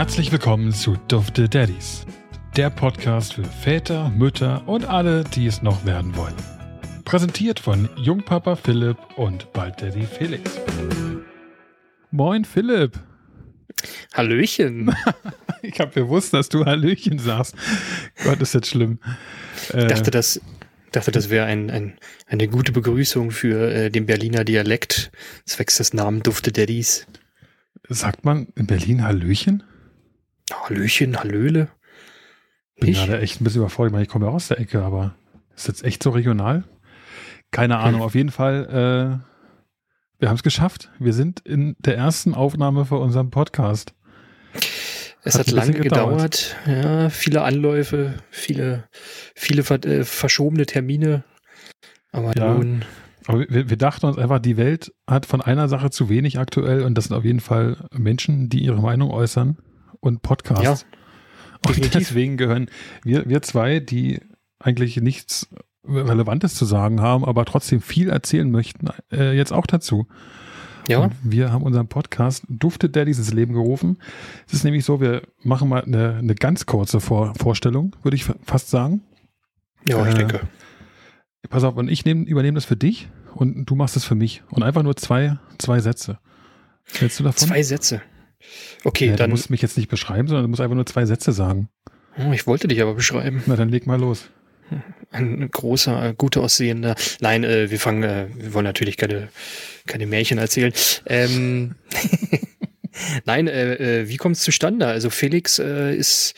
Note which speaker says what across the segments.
Speaker 1: Herzlich willkommen zu Dufte Daddies, der Podcast für Väter, Mütter und alle, die es noch werden wollen. Präsentiert von Jungpapa Philipp und bald Daddy Felix. Moin Philipp.
Speaker 2: Hallöchen.
Speaker 1: ich habe gewusst, dass du Hallöchen sagst. Gott, ist jetzt schlimm.
Speaker 2: Ich dachte, das, dachte, das wäre ein, ein, eine gute Begrüßung für äh, den Berliner Dialekt, zwecks des Namen Dufte Daddies.
Speaker 1: Sagt man in Berlin Hallöchen?
Speaker 2: Hallöchen, Hallöle.
Speaker 1: Bin gerade echt ein bisschen überfordert. Ich, meine, ich komme ja aus der Ecke, aber ist das echt so regional? Keine Ahnung. Hm. Auf jeden Fall, äh, wir haben es geschafft. Wir sind in der ersten Aufnahme für unseren Podcast.
Speaker 2: Es hat, hat lange gedauert. gedauert. Ja, viele Anläufe, viele, viele äh, verschobene Termine. Aber ja. nun.
Speaker 1: Aber wir, wir, dachten uns einfach, die Welt hat von einer Sache zu wenig aktuell und das sind auf jeden Fall Menschen, die ihre Meinung äußern und Podcasts. Ja, und deswegen gehören wir, wir zwei, die eigentlich nichts Relevantes zu sagen haben, aber trotzdem viel erzählen möchten, äh, jetzt auch dazu. Ja. Und wir haben unseren Podcast Dufte Daddies ins Leben gerufen. Es ist nämlich so, wir machen mal eine, eine ganz kurze Vor Vorstellung, würde ich fast sagen.
Speaker 2: Ja, ich äh, denke.
Speaker 1: Pass auf, und ich nehm, übernehme das für dich und du machst es für mich. Und einfach nur zwei, zwei Sätze.
Speaker 2: Hältst du davon? Zwei Sätze. Okay,
Speaker 1: ja,
Speaker 2: dann.
Speaker 1: Du musst mich jetzt nicht beschreiben, sondern du musst einfach nur zwei Sätze sagen.
Speaker 2: Oh, ich wollte dich aber beschreiben.
Speaker 1: Na, dann leg mal los.
Speaker 2: Ein großer, gut aussehender. Nein, äh, wir fangen, äh, wir wollen natürlich keine, keine Märchen erzählen. Ähm, Nein, äh, äh, wie kommt es zustande? Also Felix äh, ist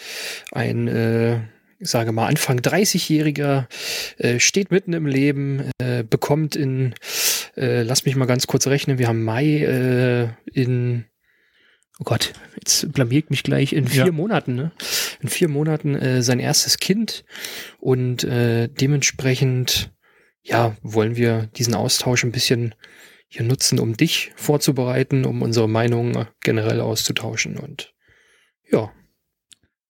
Speaker 2: ein, äh, ich sage mal, Anfang 30-Jähriger, äh, steht mitten im Leben, äh, bekommt in, äh, lass mich mal ganz kurz rechnen, wir haben Mai in oh Gott, jetzt blamiert mich gleich in vier ja. Monaten, ne? In vier Monaten äh, sein erstes Kind und äh, dementsprechend, ja, wollen wir diesen Austausch ein bisschen hier nutzen, um dich vorzubereiten, um unsere Meinung generell auszutauschen und ja.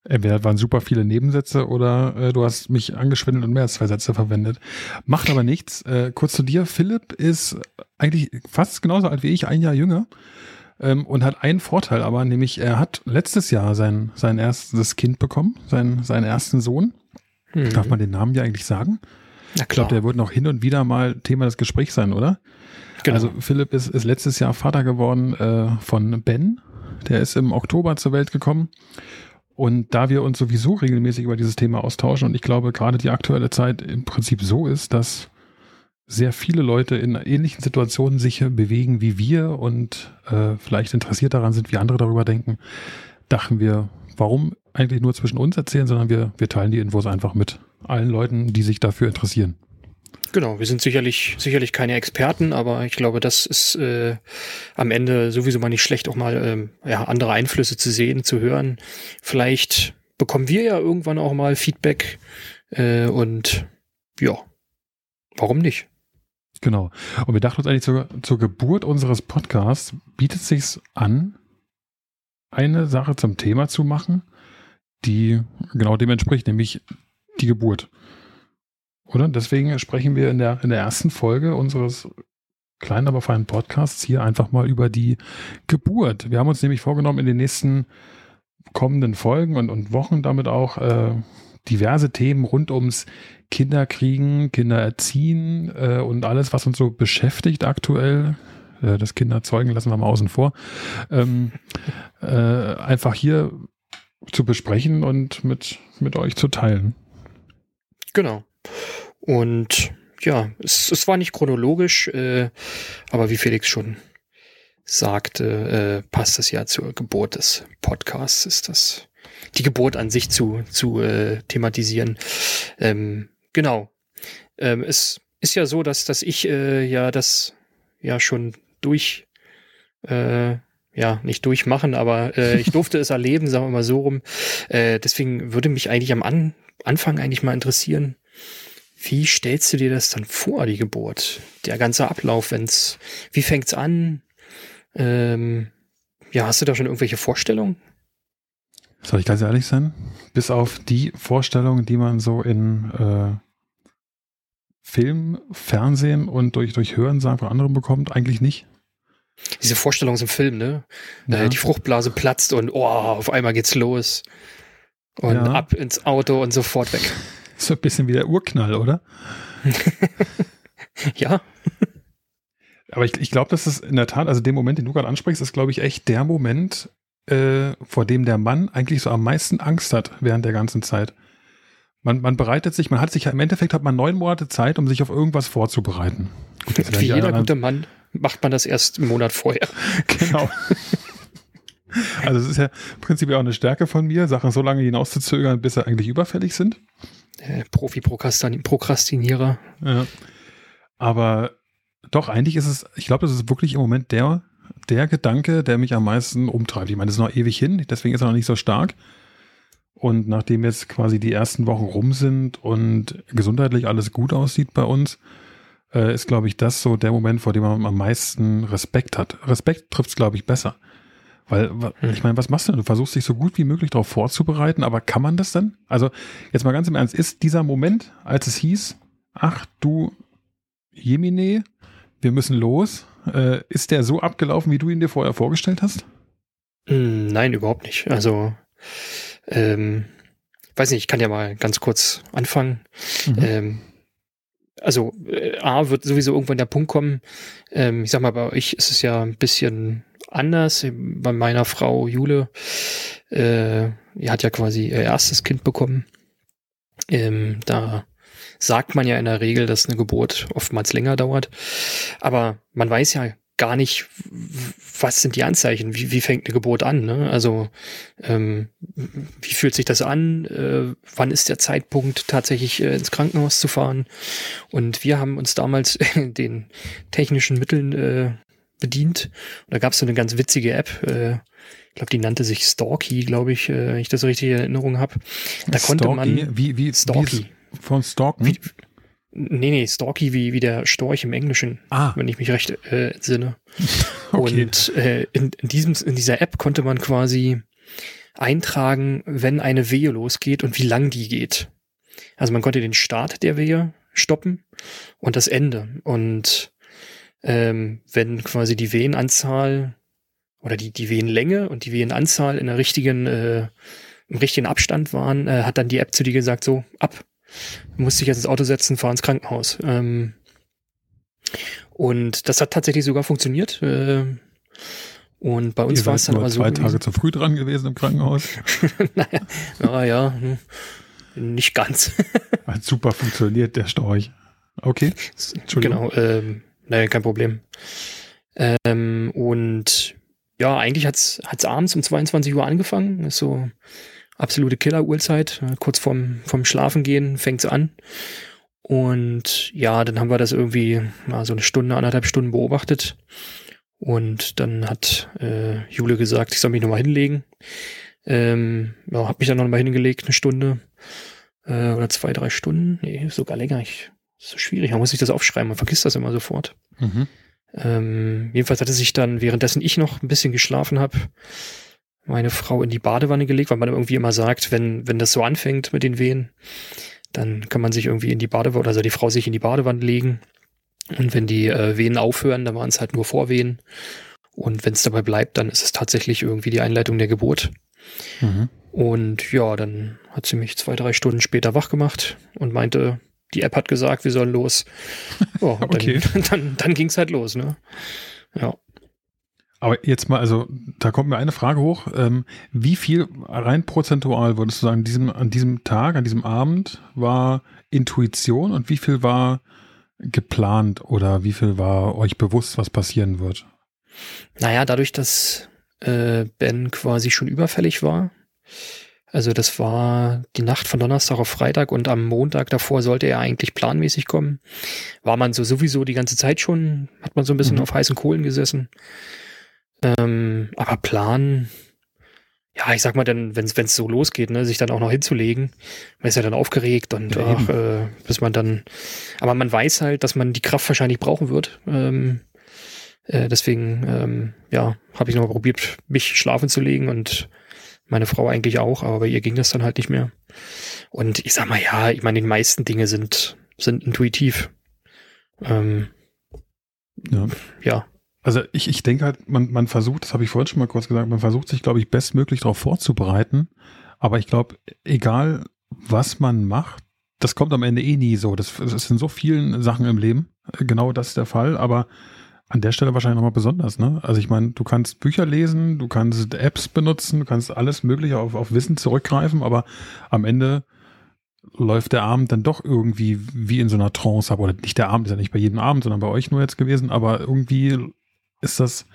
Speaker 1: Entweder waren super viele Nebensätze oder äh, du hast mich angeschwindelt und mehr als zwei Sätze verwendet. Macht aber nichts. Äh, kurz zu dir. Philipp ist eigentlich fast genauso alt wie ich, ein Jahr jünger ähm, und hat einen Vorteil aber, nämlich er hat letztes Jahr sein, sein erstes Kind bekommen, sein, seinen ersten Sohn. Hm. Darf man den Namen ja eigentlich sagen? Na klar. Ich glaube, der wird noch hin und wieder mal Thema des Gesprächs sein, oder? Genau. Also Philipp ist, ist letztes Jahr Vater geworden äh, von Ben. Der ist im Oktober zur Welt gekommen. Und da wir uns sowieso regelmäßig über dieses Thema austauschen und ich glaube gerade die aktuelle Zeit im Prinzip so ist, dass sehr viele Leute in ähnlichen Situationen sich bewegen wie wir und äh, vielleicht interessiert daran sind, wie andere darüber denken, dachten wir, warum eigentlich nur zwischen uns erzählen, sondern wir, wir teilen die Infos einfach mit allen Leuten, die sich dafür interessieren.
Speaker 2: Genau, wir sind sicherlich, sicherlich keine Experten, aber ich glaube, das ist äh, am Ende sowieso mal nicht schlecht, auch mal ähm, ja, andere Einflüsse zu sehen, zu hören. Vielleicht bekommen wir ja irgendwann auch mal Feedback äh, und ja, warum nicht?
Speaker 1: Genau. Und wir dachten uns eigentlich zur, zur Geburt unseres Podcasts bietet sich an, eine Sache zum Thema zu machen, die genau dem entspricht, nämlich die Geburt. Oder? Deswegen sprechen wir in der, in der ersten Folge unseres kleinen, aber feinen Podcasts hier einfach mal über die Geburt. Wir haben uns nämlich vorgenommen, in den nächsten kommenden Folgen und, und Wochen damit auch äh, diverse Themen rund ums Kinder kriegen, Kinder erziehen äh, und alles, was uns so beschäftigt aktuell, äh, das Kinderzeugen lassen wir mal außen vor, ähm, äh, einfach hier zu besprechen und mit, mit euch zu teilen.
Speaker 2: Genau. Und ja, es, es war nicht chronologisch, äh, aber wie Felix schon sagte, äh, passt das ja zur Geburt des Podcasts, ist das die Geburt an sich zu, zu äh, thematisieren. Ähm, genau. Ähm, es ist ja so, dass, dass ich äh, ja das ja schon durch, äh, ja, nicht durchmachen, aber äh, ich durfte es erleben, sagen wir mal so rum. Äh, deswegen würde mich eigentlich am An Anfang eigentlich mal interessieren, wie stellst du dir das dann vor, die Geburt? Der ganze Ablauf, wenn's, wie fängt's an? Ähm, ja, hast du da schon irgendwelche Vorstellungen?
Speaker 1: Soll ich ganz ehrlich sein? Bis auf die Vorstellungen, die man so in äh, Film, Fernsehen und durch, durch Hörensagen von anderen bekommt, eigentlich nicht.
Speaker 2: Diese Vorstellung aus dem Film, ne?
Speaker 1: Ja.
Speaker 2: Äh, die Fruchtblase platzt und oh, auf einmal geht's los. Und
Speaker 1: Ja.
Speaker 2: ab ins Auto und sofort weg.
Speaker 1: So ein bisschen wie der Urknall, oder?
Speaker 2: Ja,
Speaker 1: Aber ich, ich glaube, dass es in der Tat, also den Moment, den du gerade ansprichst, ist, glaube ich, echt der Moment, äh, vor dem der Mann eigentlich so am meisten Angst hat während der ganzen Zeit. Man, man bereitet sich, man hat sich im Endeffekt hat man neun Monate Zeit, um sich auf irgendwas vorzubereiten. Gut,
Speaker 2: wie jeder gute Mann macht man das erst einen Monat vorher.
Speaker 1: Genau. Also es ist ja prinzipiell auch eine Stärke von mir, Sachen so lange hinauszuzögern, bis sie eigentlich überfällig sind.
Speaker 2: Äh, Profi-Prokrastinierer.
Speaker 1: Ja. Aber doch, eigentlich ist es, ich glaube, das ist wirklich im Moment der, der Gedanke, der mich am meisten umtreibt. Ich meine, das ist noch ewig hin, deswegen ist er noch nicht so stark. Und nachdem jetzt quasi die ersten Wochen rum sind und gesundheitlich alles gut aussieht bei uns, äh, ist, glaube ich, das so der Moment, vor dem man am meisten Respekt hat. Respekt trifft es, glaube ich, besser. Weil,
Speaker 2: Hm.
Speaker 1: ich meine, was machst du denn? Du versuchst dich so gut wie möglich darauf vorzubereiten, aber kann man das denn? Also, jetzt mal ganz im Ernst, ist dieser Moment, als es hieß, ach du Jemine, wir müssen los, äh, ist der so abgelaufen, wie du ihn dir vorher vorgestellt hast?
Speaker 2: Hm, Nein, überhaupt nicht. Also, ähm, weiß nicht, ich kann ja mal ganz kurz anfangen.
Speaker 1: Mhm.
Speaker 2: Ähm, also, äh, A wird sowieso irgendwann der Punkt kommen. Ähm, ich sag mal, bei euch ist es ja ein bisschen anders. Bei meiner Frau Jule, äh, die hat ja quasi ihr erstes Kind bekommen. Ähm, da sagt man ja in der Regel, dass eine Geburt oftmals länger dauert. Aber man weiß ja gar nicht, was sind die Anzeichen, wie, wie fängt eine Geburt an. Ne? Also ähm, wie fühlt sich das an? Äh, wann ist der Zeitpunkt, tatsächlich äh, ins Krankenhaus zu fahren? Und wir haben uns damals den technischen Mitteln äh, bedient. Und da gab es so eine ganz witzige App. Äh, ich glaube, die nannte sich Stalky, glaube ich, äh, wenn ich das richtig in Erinnerung habe. Da konnte
Speaker 1: Stalky?
Speaker 2: man
Speaker 1: wie, wie,
Speaker 2: Stalky.
Speaker 1: Wie von Stalken?
Speaker 2: Wie, nee, nee, Stalky wie, wie der Storch im Englischen,
Speaker 1: ah,
Speaker 2: wenn ich mich recht äh, entsinne.
Speaker 1: okay.
Speaker 2: Und äh, in, in, diesem, in dieser App konnte man quasi eintragen, wenn eine Wehe losgeht und wie lang die geht. Also man konnte den Start der Wehe stoppen und das Ende. Und ähm, wenn quasi die Wehenanzahl oder die, die Wehenlänge und die Wehenanzahl in der richtigen, äh, im richtigen Abstand waren, äh, hat dann die App zu dir gesagt, so, ab. Musst dich jetzt ins Auto setzen, fahr ins Krankenhaus. Ähm, und das hat tatsächlich sogar funktioniert. Ähm, und bei uns war es dann aber so.
Speaker 1: zwei Tage zu früh dran gewesen im Krankenhaus.
Speaker 2: naja, ja, ja, hm, nicht ganz.
Speaker 1: Hat super funktioniert, der Storch. Okay. Entschuldigung.
Speaker 2: genau, ähm, naja, kein Problem. Ähm, und ja, eigentlich hat's hat's abends um 22 Uhr angefangen. Ist so absolute Killer-Uhrzeit. Kurz vorm, vorm Schlafengehen fängt's an. Und ja, dann haben wir das irgendwie mal so eine Stunde, anderthalb Stunden beobachtet. Und dann hat äh, Jule gesagt, ich soll mich nochmal hinlegen. Ähm, ja, hab mich dann nochmal hingelegt, eine Stunde äh, oder zwei, drei Stunden. Nee, sogar länger. Ich, ist so schwierig, man muss sich das aufschreiben, man vergisst das immer sofort.
Speaker 1: Mhm.
Speaker 2: Ähm, jedenfalls hatte sich dann, währenddessen ich noch ein bisschen geschlafen habe, meine Frau in die Badewanne gelegt, weil man irgendwie immer sagt, wenn, wenn das so anfängt mit den Wehen, dann kann man sich irgendwie in die Badewanne, oder soll die Frau sich in die Badewanne legen. Und wenn die äh, Wehen aufhören, dann waren es halt nur Vorwehen. Und wenn es dabei bleibt, dann ist es tatsächlich irgendwie die Einleitung der Geburt.
Speaker 1: Mhm.
Speaker 2: Und ja, dann hat sie mich zwei, drei Stunden später wach gemacht und meinte, die App hat gesagt, wir sollen los. Ja,
Speaker 1: Okay.
Speaker 2: Dann, dann, dann ging es halt los, ne? Ja.
Speaker 1: Aber jetzt mal, also da kommt mir eine Frage hoch. Ähm, wie viel rein prozentual würdest du sagen, diesem, an diesem Tag, an diesem Abend war Intuition und wie viel war geplant oder wie viel war euch bewusst, was passieren wird?
Speaker 2: Naja, dadurch, dass äh, Ben quasi schon überfällig war, also das war die Nacht von Donnerstag auf Freitag und am Montag davor sollte er eigentlich planmäßig kommen, war man so sowieso die ganze Zeit schon, hat man so ein bisschen
Speaker 1: Mhm.
Speaker 2: auf heißen Kohlen gesessen. Ähm, aber Plan, ja, ich sag mal dann, wenn es so losgeht, ne, sich dann auch noch hinzulegen, man ist ja dann aufgeregt und
Speaker 1: Ja,
Speaker 2: ach, äh, bis man dann, aber man weiß halt, dass man die Kraft wahrscheinlich brauchen wird. Ähm, äh, deswegen, ähm, ja, habe ich nochmal probiert, mich schlafen zu legen und meine Frau eigentlich auch, aber bei ihr ging das dann halt nicht mehr. Und ich sag mal, ja, ich meine, die meisten Dinge sind, sind intuitiv. Ähm,
Speaker 1: Ja.
Speaker 2: ja,
Speaker 1: Also ich, ich denke halt, man, man versucht, das habe ich vorhin schon mal kurz gesagt, man versucht sich, glaube ich, bestmöglich darauf vorzubereiten. Aber ich glaube, egal was man macht, das kommt am Ende eh nie so. Das, das ist in so vielen Sachen im Leben genau das ist der Fall. Aber an der Stelle wahrscheinlich nochmal besonders, ne? Also ich meine, du kannst Bücher lesen, du kannst Apps benutzen, du kannst alles Mögliche auf, auf Wissen zurückgreifen, aber am Ende läuft der Abend dann doch irgendwie wie in so einer Trance ab. Oder nicht der Abend, ist ja nicht bei jedem Abend, sondern bei euch nur jetzt gewesen, aber irgendwie ist das,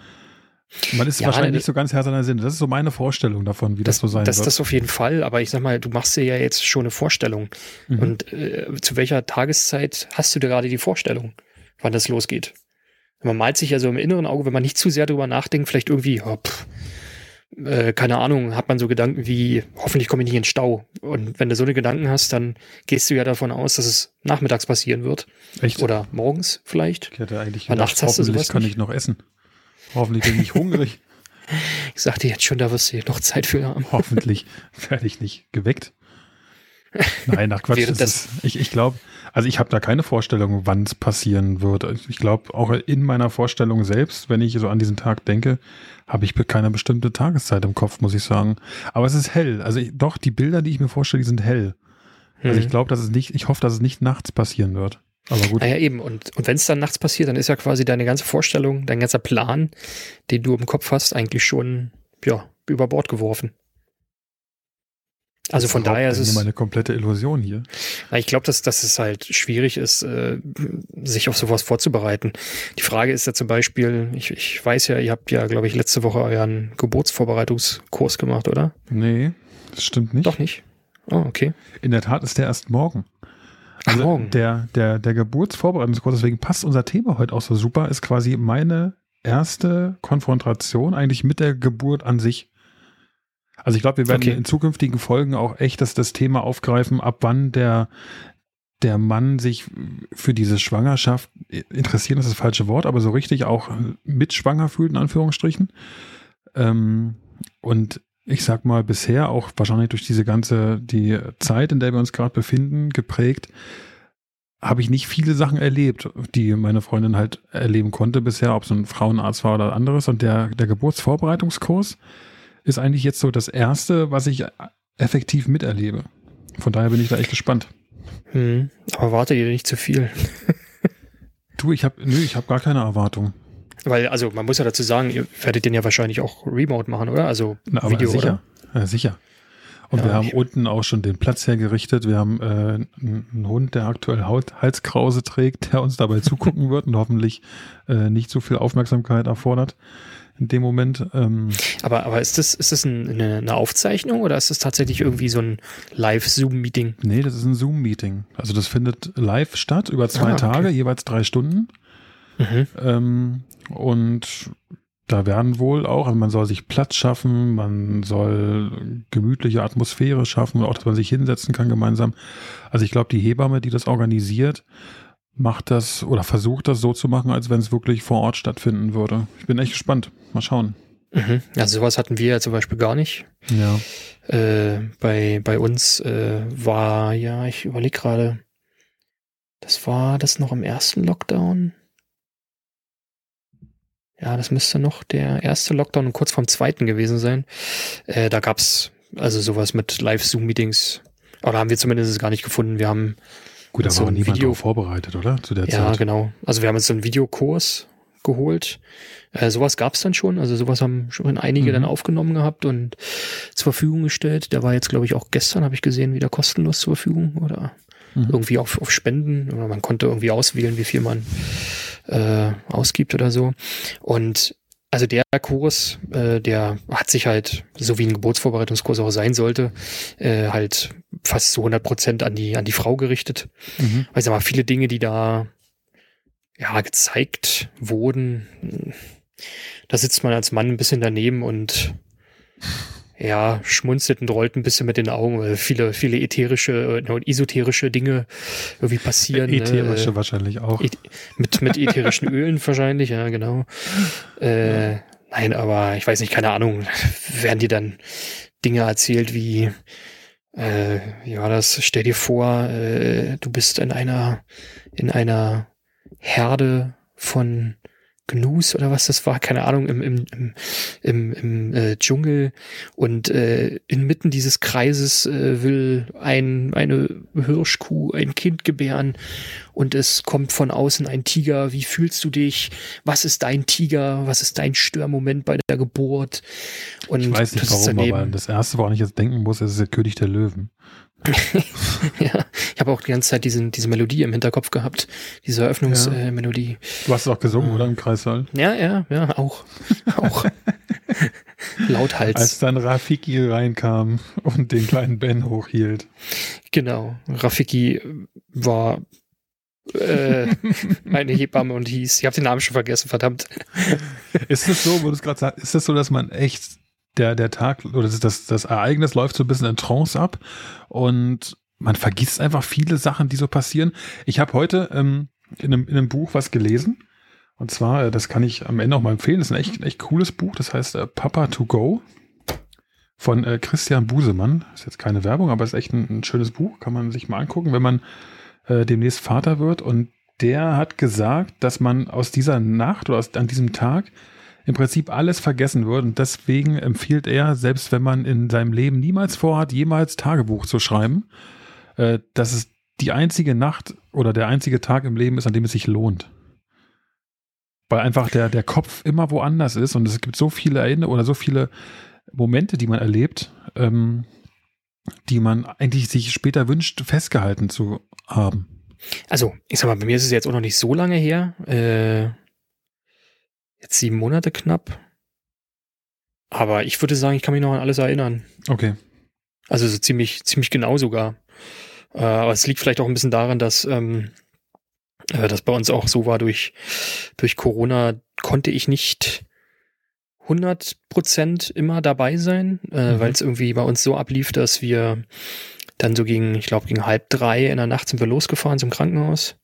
Speaker 1: man ist ja, wahrscheinlich nicht so ganz Herr seiner Sinne. Das ist so meine Vorstellung davon, wie das, das so sein
Speaker 2: das,
Speaker 1: wird.
Speaker 2: Das auf jeden Fall, aber ich sag mal, du machst dir ja jetzt schon eine Vorstellung. Mhm. Und äh, zu welcher Tageszeit hast du dir gerade die Vorstellung, wann das losgeht? Man malt sich ja so im inneren Auge, wenn man nicht zu sehr drüber nachdenkt, vielleicht irgendwie, oh, pff, äh, keine Ahnung, hat man so Gedanken wie, hoffentlich komme ich nicht in Stau. Und wenn du so eine Gedanken hast, dann gehst du ja davon aus, dass es nachmittags passieren wird.
Speaker 1: Echt?
Speaker 2: Oder morgens vielleicht.
Speaker 1: Ich hätte eigentlich gedacht, nachts hast hoffentlich kann nicht. ich noch essen. Hoffentlich bin ich hungrig.
Speaker 2: ich sagte jetzt schon, da wirst du noch Zeit für haben.
Speaker 1: Hoffentlich werde ich nicht geweckt. Nein, nach Quatsch. Das ist, ich ich glaube, also ich habe da keine Vorstellung, wann es passieren wird. Ich glaube, auch in meiner Vorstellung selbst, wenn ich so an diesen Tag denke, habe ich keine bestimmte Tageszeit im Kopf, muss ich sagen. Aber es ist hell. Also ich, doch, die Bilder, die ich mir vorstelle, die sind hell. Also mhm. ich glaube, dass es nicht, ich hoffe, dass es nicht nachts passieren wird. Aber gut.
Speaker 2: Naja, eben. Und, und wenn es dann nachts passiert, dann ist ja quasi deine ganze Vorstellung, dein ganzer Plan, den du im Kopf hast, eigentlich schon, ja, über Bord geworfen. Also von daher ist es.
Speaker 1: Nur eine komplette Illusion hier.
Speaker 2: Ich glaube, dass, dass es halt schwierig ist, äh, sich auf sowas vorzubereiten. Die Frage ist ja zum Beispiel, ich, ich weiß ja, ihr habt ja, glaube ich, letzte Woche euren Geburtsvorbereitungskurs gemacht, oder?
Speaker 1: Nee, das stimmt nicht.
Speaker 2: Doch nicht. Oh, okay.
Speaker 1: In der Tat ist der erst morgen. Also morgen. Der, der, der Geburtsvorbereitungskurs, deswegen passt unser Thema heute auch so super, ist quasi meine erste Konfrontation eigentlich mit der Geburt an sich. Also ich glaube, wir werden okay. in zukünftigen Folgen auch echt das, das Thema aufgreifen, ab wann der, der Mann sich für diese Schwangerschaft interessieren, ist das falsche Wort, aber so richtig auch mit schwanger fühlt, in Anführungsstrichen. Ähm, und ich sag mal, bisher auch wahrscheinlich durch diese ganze, die Zeit, in der wir uns gerade befinden, geprägt, habe ich nicht viele Sachen erlebt, die meine Freundin halt erleben konnte bisher, ob es ein Frauenarzt war oder anderes. Und der, der Geburtsvorbereitungskurs, ist eigentlich jetzt so das erste, was ich effektiv miterlebe. Von daher bin ich da echt gespannt.
Speaker 2: Hm, aber warte ihr nicht zu viel.
Speaker 1: du, ich habe, nö, ich habe gar keine Erwartung.
Speaker 2: Weil, also man muss ja dazu sagen, ihr werdet den ja wahrscheinlich auch remote machen, oder? Also
Speaker 1: Na, Video, sicher. oder? Ja, sicher. Und ja, wir haben unten auch schon den Platz hergerichtet. Wir haben äh, einen Hund, der aktuell Haut, Halskrause trägt, der uns dabei zugucken wird und hoffentlich äh, nicht so viel Aufmerksamkeit erfordert in dem Moment. Ähm
Speaker 2: aber, aber ist das, ist das eine, eine Aufzeichnung oder ist das tatsächlich irgendwie so ein Live-Zoom-Meeting?
Speaker 1: Nee, das ist ein Zoom-Meeting. Also das findet live statt über zwei ah, okay. Tage, jeweils drei Stunden. Mhm. Ähm, und da werden wohl auch, also man soll sich Platz schaffen, man soll gemütliche Atmosphäre schaffen und auch, dass man sich hinsetzen kann gemeinsam. Also ich glaube, die Hebamme, die das organisiert, macht das oder versucht das so zu machen, als wenn es wirklich vor Ort stattfinden würde. Ich bin echt gespannt. Mal schauen.
Speaker 2: Mhm. Also sowas hatten wir ja zum Beispiel gar nicht.
Speaker 1: Ja.
Speaker 2: Äh, bei, bei uns äh, war, ja, ich überlege gerade, das war das noch im ersten Lockdown. Ja, das müsste noch der erste Lockdown und kurz vorm zweiten gewesen sein. Äh, da gab's also sowas mit Live-Zoom-Meetings. Da haben wir zumindest gar nicht gefunden. Wir haben
Speaker 1: Gut, da so war niemand Video vorbereitet, oder?
Speaker 2: Zu der ja, Zeit. Ja, genau. Also wir haben jetzt so einen Videokurs geholt. Äh, sowas gab es dann schon. Also sowas haben schon einige mhm. dann aufgenommen gehabt und zur Verfügung gestellt. Der war jetzt, glaube ich, auch gestern, habe ich gesehen, wieder kostenlos zur Verfügung oder mhm. irgendwie auf, auf Spenden. Oder man konnte irgendwie auswählen, wie viel man äh, ausgibt oder so. Und also der Kurs, äh, der hat sich halt, so wie ein Geburtsvorbereitungskurs auch sein sollte, äh, halt fast zu 100 Prozent an die, an die Frau gerichtet. Mhm. Weil ich sag mal, viele Dinge, die da ja gezeigt wurden, da sitzt man als Mann ein bisschen daneben und ja, schmunzelt und rollt ein bisschen mit den Augen, weil viele, viele ätherische äh, und esoterische Dinge irgendwie passieren.
Speaker 1: Ätherische äh, wahrscheinlich auch.
Speaker 2: mit, mit ätherischen Ölen wahrscheinlich, ja, genau. Äh, ja. Nein, aber ich weiß nicht, keine Ahnung, werden dir dann Dinge erzählt wie, äh, ja, das stell dir vor, äh, du bist in einer, in einer Herde von Gnus oder was das war, keine Ahnung, im, im, im, im, im äh, Dschungel und äh, inmitten dieses Kreises äh, will ein, eine Hirschkuh ein Kind gebären und es kommt von außen ein Tiger. Wie fühlst du dich? Was ist dein Tiger? Was ist dein Störmoment bei der Geburt?
Speaker 1: Und ich weiß nicht warum, aber das erste, woran ich jetzt denken muss, ist der König der Löwen.
Speaker 2: ja, ich habe auch die ganze Zeit diesen, diese Melodie im Hinterkopf gehabt, diese Eröffnungsmelodie. Ja. Äh,
Speaker 1: du hast es auch gesungen, oder im Kreissaal?
Speaker 2: Ja, ja, ja, auch. auch. Lauthals.
Speaker 1: Als dann Rafiki reinkam und den kleinen Ben hochhielt.
Speaker 2: Genau. Rafiki war äh, meine Hebamme und hieß, ich habe den Namen schon vergessen, verdammt.
Speaker 1: Ist es so, wo du es gerade sagst, ist das so, dass man echt der, der Tag oder das, das Ereignis läuft so ein bisschen in Trance ab und man vergisst einfach viele Sachen, die so passieren. Ich habe heute ähm, in, einem, in einem Buch was gelesen. Und zwar, äh, das kann ich am Ende auch mal empfehlen, das ist ein echt, echt cooles Buch, das heißt äh, Papa to Go von äh, Christian Busemann. Ist jetzt keine Werbung, aber ist echt ein, ein schönes Buch, kann man sich mal angucken, wenn man äh, demnächst Vater wird. Und der hat gesagt, dass man aus dieser Nacht oder aus, an diesem Tag im Prinzip alles vergessen wird. Und deswegen empfiehlt er, selbst wenn man in seinem Leben niemals vorhat, jemals Tagebuch zu schreiben, äh, dass es die einzige Nacht oder der einzige Tag im Leben ist, an dem es sich lohnt. Weil einfach der, der Kopf immer woanders ist und es gibt so viele Erinnerungen oder so viele Momente, die man erlebt, ähm, die man eigentlich sich später wünscht, festgehalten zu haben.
Speaker 2: Also, ich sag mal, bei mir ist es jetzt auch noch nicht so lange her. Äh, Jetzt sieben Monate knapp. Aber ich würde sagen, ich kann mich noch an alles erinnern.
Speaker 1: Okay.
Speaker 2: Also so ziemlich, ziemlich genau sogar. Äh, aber es liegt vielleicht auch ein bisschen daran, dass ähm, äh, das bei uns auch so war durch, durch Corona konnte ich nicht 100% immer dabei sein, äh, mhm. weil es irgendwie bei uns so ablief, dass wir dann so gegen, ich glaube, gegen halb drei in der Nacht sind wir losgefahren zum Krankenhaus.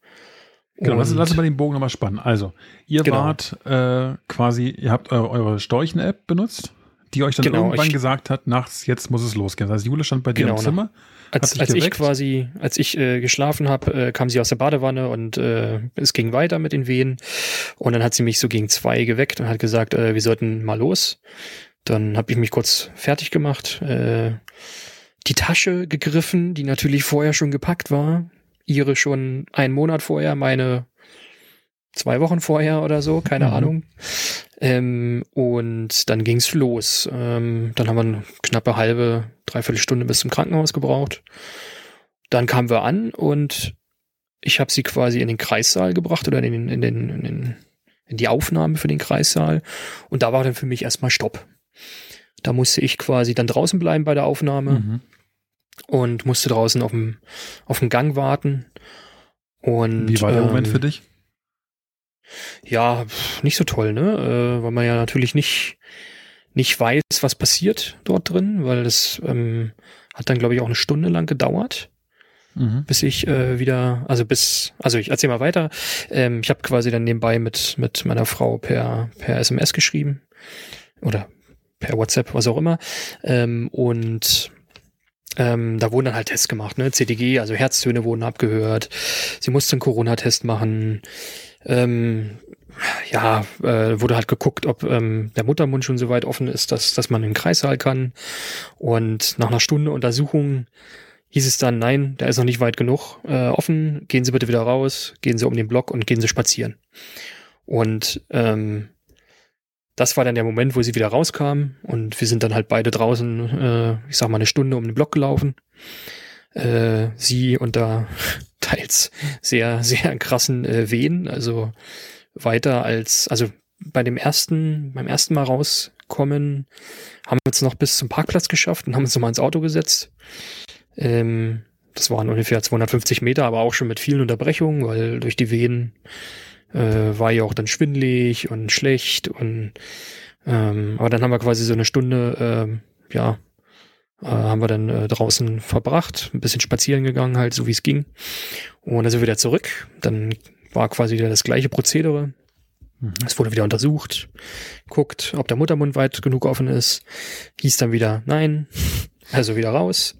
Speaker 1: Genau, lass, lass uns mal den Bogen nochmal spannen. Also, ihr genau. wart äh, quasi, ihr habt eure, eure Storchen-App benutzt, die euch dann genau, irgendwann ich, gesagt hat, nachts, jetzt muss es losgehen. Das heißt, Jule stand bei dir genau, im Zimmer.
Speaker 2: Als, als ich quasi, als ich äh, geschlafen habe, äh, kam sie aus der Badewanne und äh, es ging weiter mit den Wehen. Und dann hat sie mich so gegen zwei geweckt und hat gesagt, äh, wir sollten mal los. Dann habe ich mich kurz fertig gemacht, äh, die Tasche gegriffen, die natürlich vorher schon gepackt war, ihre schon einen Monat vorher, meine zwei Wochen vorher oder so, keine mhm. Ahnung. Ähm, und dann ging's los. Ähm, dann haben wir eine knappe halbe, dreiviertel Stunde bis zum Krankenhaus gebraucht. Dann kamen wir an und ich habe sie quasi in den Kreissaal gebracht oder in den, in den, in den, in die Aufnahme für den Kreissaal. Und da war dann für mich erstmal Stopp. Da musste ich quasi dann draußen bleiben bei der Aufnahme. Mhm und musste draußen auf dem, auf dem Gang warten. Und,
Speaker 1: Wie war der ähm, Moment für dich?
Speaker 2: Ja, nicht so toll, ne? Äh, weil man ja natürlich nicht, nicht weiß, was passiert dort drin, weil das ähm, hat dann, glaube ich, auch eine Stunde lang gedauert. Mhm. Bis ich äh, wieder, also bis, also ich erzähl mal weiter. Ähm, ich habe quasi dann nebenbei mit, mit meiner Frau per, per SMS geschrieben. Oder per WhatsApp, was auch immer. Ähm, und ähm, da wurden dann halt Tests gemacht, ne? CDG, also Herztöne wurden abgehört. Sie musste einen Corona-Test machen. Ähm, ja, äh, wurde halt geguckt, ob ähm, der Muttermund schon so weit offen ist, dass, dass man in den Kreissaal kann. Und nach einer Stunde Untersuchung hieß es dann, nein, der ist noch nicht weit genug äh, offen. Gehen Sie bitte wieder raus, gehen Sie um den Block und gehen Sie spazieren. Und ähm, das war dann der Moment, wo sie wieder rauskam und wir sind dann halt beide draußen, äh, ich sag mal, eine Stunde um den Block gelaufen. Äh, sie unter teils sehr, sehr krassen äh, Wehen, also weiter als, also bei dem ersten, beim ersten Mal rauskommen, haben wir uns noch bis zum Parkplatz geschafft und haben uns nochmal ins Auto gesetzt. Ähm, das waren ungefähr 250 Meter, aber auch schon mit vielen Unterbrechungen, weil durch die Wehen äh, war ja auch dann schwindlig und schlecht und ähm, aber dann haben wir quasi so eine Stunde, ähm, ja, äh, haben wir dann äh, draußen verbracht, ein bisschen spazieren gegangen, halt so wie es ging. Und dann sind wir wieder zurück. Dann war quasi wieder das gleiche Prozedere. Mhm. Es wurde wieder untersucht, guckt, ob der Muttermund weit genug offen ist. Hieß dann wieder, nein, Also wieder raus.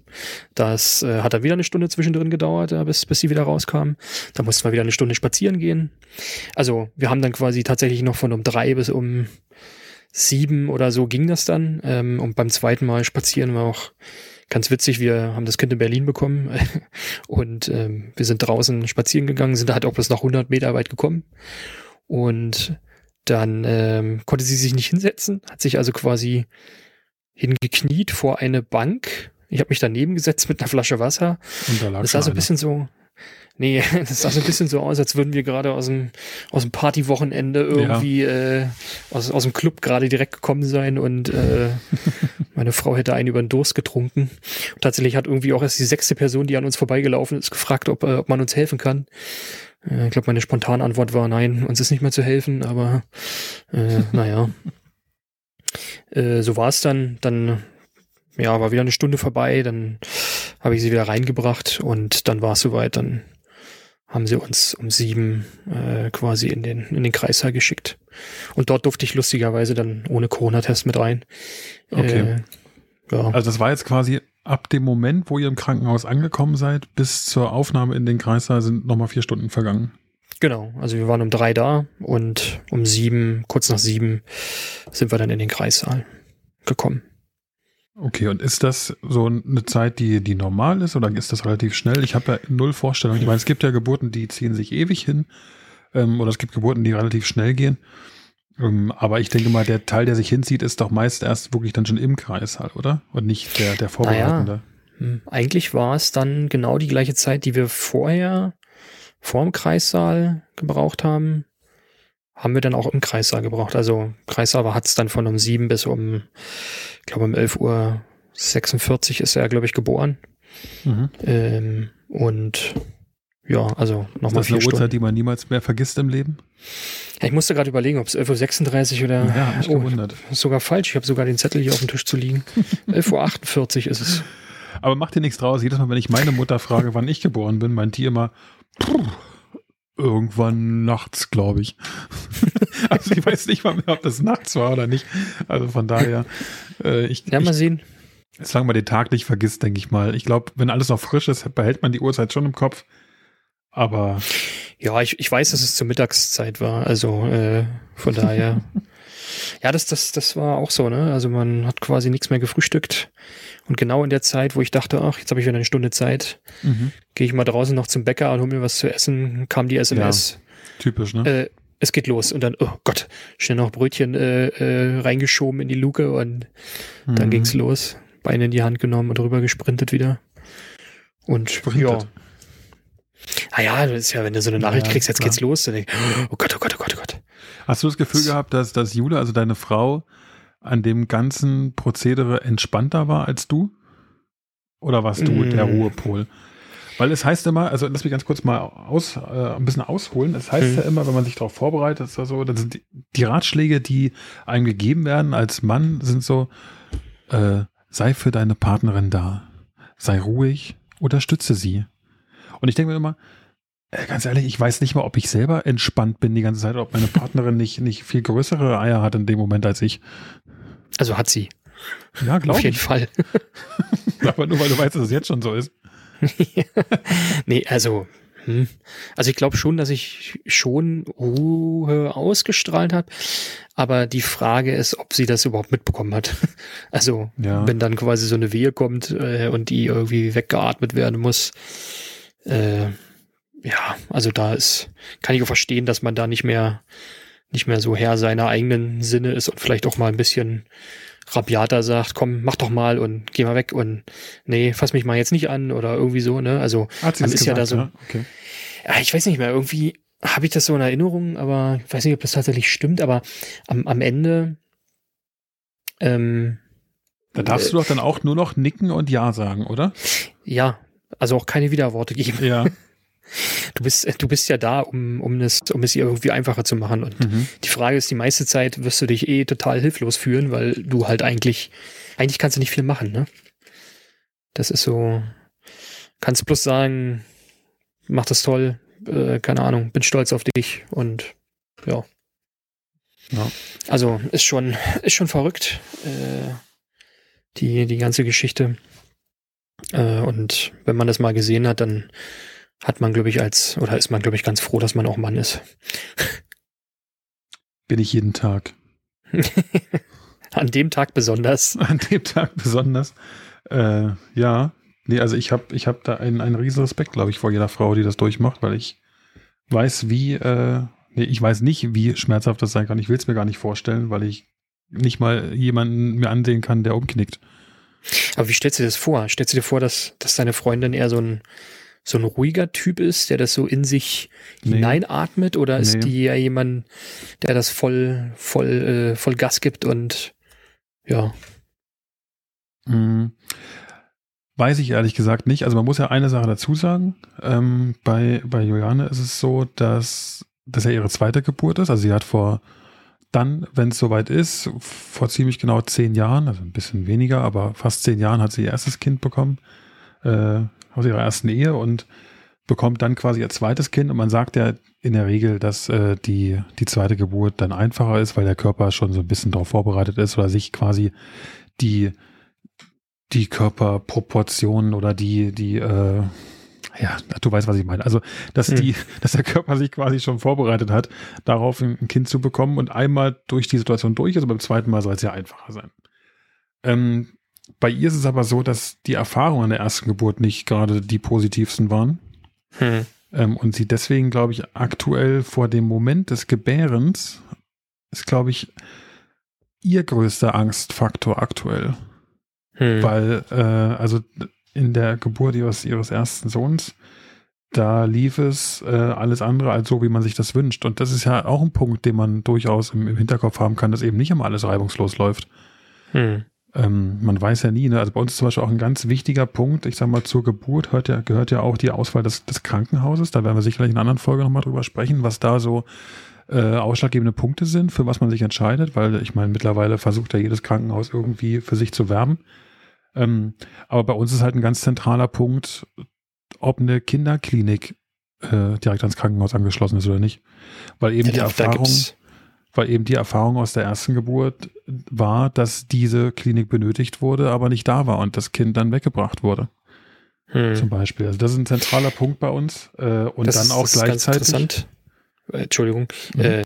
Speaker 2: Das äh, hat dann wieder eine Stunde zwischendrin gedauert, äh, bis, bis sie wieder rauskam. Da mussten wir wieder eine Stunde spazieren gehen. Also wir haben dann quasi tatsächlich noch von um drei bis um sieben oder so ging das dann. Ähm, und beim zweiten Mal spazieren war auch ganz witzig. Wir haben das Kind in Berlin bekommen und ähm, wir sind draußen spazieren gegangen, sind halt auch bis nach 100 Meter weit gekommen. Und dann ähm, konnte sie sich nicht hinsetzen, hat sich also quasi hingekniet vor eine Bank. Ich habe mich daneben gesetzt mit einer Flasche Wasser.
Speaker 1: Und da lag
Speaker 2: Das sah so ein bisschen so. Nee, das sah so ein bisschen so aus, als würden wir gerade aus dem, aus dem Partywochenende irgendwie äh, aus, aus dem Club gerade direkt gekommen sein und äh, meine Frau hätte einen über den Durst getrunken. Und tatsächlich hat irgendwie auch erst die sechste Person, die an uns vorbeigelaufen ist, gefragt, ob, äh, ob man uns helfen kann. Äh, ich glaube, meine spontane Antwort war, nein, uns ist nicht mehr zu helfen, aber äh, naja. Äh, so war es dann. Dann ja, war wieder eine Stunde vorbei, dann habe ich sie wieder reingebracht und dann war es soweit. Dann haben sie uns um sieben äh, quasi in den, in den Kreissaal geschickt. Und dort durfte ich lustigerweise dann ohne Corona-Test mit rein.
Speaker 1: Okay.
Speaker 2: Äh, ja.
Speaker 1: Also das war jetzt quasi ab dem Moment, wo ihr im Krankenhaus angekommen seid, bis zur Aufnahme in den Kreissaal sind nochmal vier Stunden vergangen.
Speaker 2: Genau, also wir waren um drei da und um sieben, kurz nach sieben, sind wir dann in den Kreissaal gekommen.
Speaker 1: Okay, und ist das so eine Zeit, die, die normal ist oder ist das relativ schnell? Ich habe ja null Vorstellung. Ich meine, es gibt ja Geburten, die ziehen sich ewig hin ähm, oder es gibt Geburten, die relativ schnell gehen. Ähm, aber ich denke mal, der Teil, der sich hinzieht, ist doch meist erst wirklich dann schon im Kreissaal, oder? Und nicht der, der Vorbereitende.
Speaker 2: Hm, Eigentlich war es dann genau die gleiche Zeit, die wir vorher vor dem Kreissaal gebraucht haben, haben wir dann auch im Kreissaal gebraucht. Also Kreissaal hat es dann von um sieben bis um, ich glaube um 11 Uhr 46 ist er, glaube ich, geboren.
Speaker 1: Mhm.
Speaker 2: Ähm, und ja, also
Speaker 1: Ist
Speaker 2: nochmal
Speaker 1: das
Speaker 2: vier
Speaker 1: eine
Speaker 2: Stunden.
Speaker 1: Uhrzeit, die man niemals mehr vergisst im Leben?
Speaker 2: Ja, ich musste gerade überlegen, ob es 11.36 Uhr oder
Speaker 1: Ja, hab mich
Speaker 2: oh,
Speaker 1: gewundert.
Speaker 2: ist sogar falsch. Ich habe sogar den Zettel hier auf dem Tisch zu liegen. 11.48 Uhr ist es.
Speaker 1: Aber macht dir nichts draus. Jedes Mal, wenn ich meine Mutter frage, wann ich geboren bin, meint die immer, "Puh, irgendwann nachts, glaube ich. also ich weiß nicht mal mehr, ob das nachts war oder nicht. Also von daher, äh, ich,
Speaker 2: Ja, mal
Speaker 1: ich
Speaker 2: sehen.
Speaker 1: solange man den Tag nicht vergisst, denke ich mal. Ich glaube, wenn alles noch frisch ist, behält man die Uhrzeit schon im Kopf. Aber
Speaker 2: Ja, ich, ich weiß, dass es zur Mittagszeit war. Also äh, von daher. ja, das, das, das war auch so, ne? Also man hat quasi nichts mehr gefrühstückt. Und genau in der Zeit, wo ich dachte, ach, jetzt habe ich wieder eine Stunde Zeit, gehe ich mal draußen noch zum Bäcker und hol mir was zu essen, kam die SMS.
Speaker 1: typisch, ne?
Speaker 2: Äh, es geht los. Und dann, oh Gott, schnell noch Brötchen äh, äh, reingeschoben in die Luke und dann
Speaker 1: Mhm.
Speaker 2: ging's los. Beine in die Hand genommen und rüber gesprintet wieder. Und
Speaker 1: Sprintet.
Speaker 2: ja. Ah ja, das ist ja, wenn du so eine Nachricht
Speaker 1: Ja,
Speaker 2: kriegst, jetzt
Speaker 1: klar.
Speaker 2: geht's los, dann denk oh Gott, oh Gott, oh Gott, oh Gott.
Speaker 1: Hast du das Gefühl gehabt, dass, dass Jule, also deine Frau, an dem ganzen Prozedere entspannter war als du? Oder warst du
Speaker 2: Mm.
Speaker 1: der Ruhepol? Weil es heißt immer, also lass mich ganz kurz mal aus, äh, ein bisschen ausholen. Es heißt
Speaker 2: Mhm.
Speaker 1: ja immer, wenn man sich darauf vorbereitet, ist so, dann sind die, die Ratschläge, die einem gegeben werden als Mann, sind so, äh, sei für deine Partnerin da, sei ruhig, unterstütze sie. Und ich denke mir immer, ganz ehrlich, ich weiß nicht mal, ob ich selber entspannt bin die ganze Zeit, ob meine Partnerin nicht, nicht viel größere Eier hat in dem Moment als ich.
Speaker 2: Also hat sie.
Speaker 1: Ja,
Speaker 2: Auf
Speaker 1: glaube
Speaker 2: jeden
Speaker 1: ich.
Speaker 2: Fall.
Speaker 1: Aber nur weil du weißt, dass es jetzt schon so ist.
Speaker 2: nee, also, hm. also ich glaube schon, dass ich schon Ruhe ausgestrahlt habe. Aber die Frage ist, ob sie das überhaupt mitbekommen hat. Also,
Speaker 1: Ja.
Speaker 2: wenn dann quasi so eine Wehe kommt äh, und die irgendwie weggeatmet werden muss. Äh, ja, also da ist, kann ich auch verstehen, dass man da nicht mehr, nicht mehr so Herr seiner eigenen Sinne ist und vielleicht auch mal ein bisschen rabiater sagt, komm, mach doch mal und geh mal weg und nee, fass mich mal jetzt nicht an oder irgendwie so, ne? Also
Speaker 1: Hat
Speaker 2: Man
Speaker 1: das
Speaker 2: ist ja
Speaker 1: gesagt,
Speaker 2: da so-
Speaker 1: Okay.
Speaker 2: ja, ich weiß nicht mehr, irgendwie habe ich das so in Erinnerung, aber ich weiß nicht, ob das tatsächlich stimmt, aber am, am Ende ähm,
Speaker 1: Da darfst
Speaker 2: Äh,
Speaker 1: du doch dann auch nur noch nicken und Ja sagen, oder?
Speaker 2: ja, also auch keine Widerworte geben.
Speaker 1: Ja.
Speaker 2: Du bist, du bist ja da, um, um, es, um es ihr irgendwie einfacher zu machen. Und
Speaker 1: Mhm.
Speaker 2: die Frage ist, die meiste Zeit wirst du dich eh total hilflos fühlen, weil du halt eigentlich, eigentlich kannst du nicht viel machen, ne? Das ist so, kannst bloß sagen, mach das toll, äh, keine Ahnung, bin stolz auf dich und ja.
Speaker 1: Ja.
Speaker 2: Also ist schon, ist schon verrückt, äh, die, die ganze Geschichte. Äh, und wenn man das mal gesehen hat, dann hat man, glaube ich, als, oder ist man, glaube ich, ganz froh, dass man auch Mann ist.
Speaker 1: Bin ich jeden Tag.
Speaker 2: An dem Tag besonders.
Speaker 1: An dem Tag besonders. Äh, ja. Nee, also ich habe ich hab da einen, einen riesen Respekt, glaube ich, vor jeder Frau, die das durchmacht, weil ich weiß, wie, äh, nee, ich weiß nicht, wie schmerzhaft das sein kann. Ich will es mir gar nicht vorstellen, weil ich nicht mal jemanden mir ansehen kann, der umknickt.
Speaker 2: Aber wie stellst du dir das vor? Stellst du dir vor, dass, dass deine Freundin eher so ein, so ein ruhiger Typ ist, der das so in sich nee. hineinatmet? Oder ist nee. die ja jemand, der das voll, voll, äh, voll Gas gibt und ja.
Speaker 1: Mhm. Weiß ich ehrlich gesagt nicht. Also man muss ja eine Sache dazu sagen. Ähm, bei, bei Juliane ist es so, dass das ja ihre zweite Geburt ist. Also sie hat vor dann, wenn es soweit ist, vor ziemlich genau zehn Jahren, also ein bisschen weniger, aber fast zehn Jahren hat sie ihr erstes Kind bekommen, äh, aus ihrer ersten Ehe und bekommt dann quasi ihr zweites Kind. Und man sagt ja in der Regel, dass äh, die, die zweite Geburt dann einfacher ist, weil der Körper schon so ein bisschen darauf vorbereitet ist oder sich quasi die, die Körperproportionen oder die, die, äh, ja, du weißt, was ich meine. Also, dass hm. die, dass der Körper sich quasi schon vorbereitet hat, darauf ein Kind zu bekommen und einmal durch die Situation durch ist, und beim zweiten Mal soll es ja einfacher sein. Ähm, bei ihr ist es aber so, dass die Erfahrungen an der ersten Geburt nicht gerade die positivsten waren. Hm. Ähm, und sie deswegen, glaube ich, aktuell vor dem Moment des Gebärens ist, glaube ich, ihr größter Angstfaktor aktuell. Hm. Weil, äh, also in der Geburt ihres, ihres ersten Sohns, da lief es äh, alles andere als so, wie man sich das wünscht. Und das ist ja auch ein Punkt, den man durchaus im, im Hinterkopf haben kann, dass eben nicht immer alles reibungslos läuft. Hm. Ähm, man weiß ja nie, ne? also bei uns ist zum Beispiel auch ein ganz wichtiger Punkt, ich sag mal, zur Geburt hört ja, gehört ja auch die Auswahl des, des Krankenhauses. Da werden wir sicherlich in einer anderen Folge nochmal drüber sprechen, was da so äh, ausschlaggebende Punkte sind, für was man sich entscheidet, weil ich meine, mittlerweile versucht ja jedes Krankenhaus irgendwie für sich zu werben. Ähm, aber bei uns ist halt ein ganz zentraler Punkt, ob eine Kinderklinik äh, direkt ans Krankenhaus angeschlossen ist oder nicht. Weil eben ja, die Erfahrung, weil eben die Erfahrung aus der ersten Geburt war, dass diese Klinik benötigt wurde, aber nicht da war und das Kind dann weggebracht wurde. Hm. Zum Beispiel. Also das ist ein zentraler Punkt bei uns. Äh, und das dann auch gleichzeitig.
Speaker 2: Äh, Entschuldigung, mhm. äh,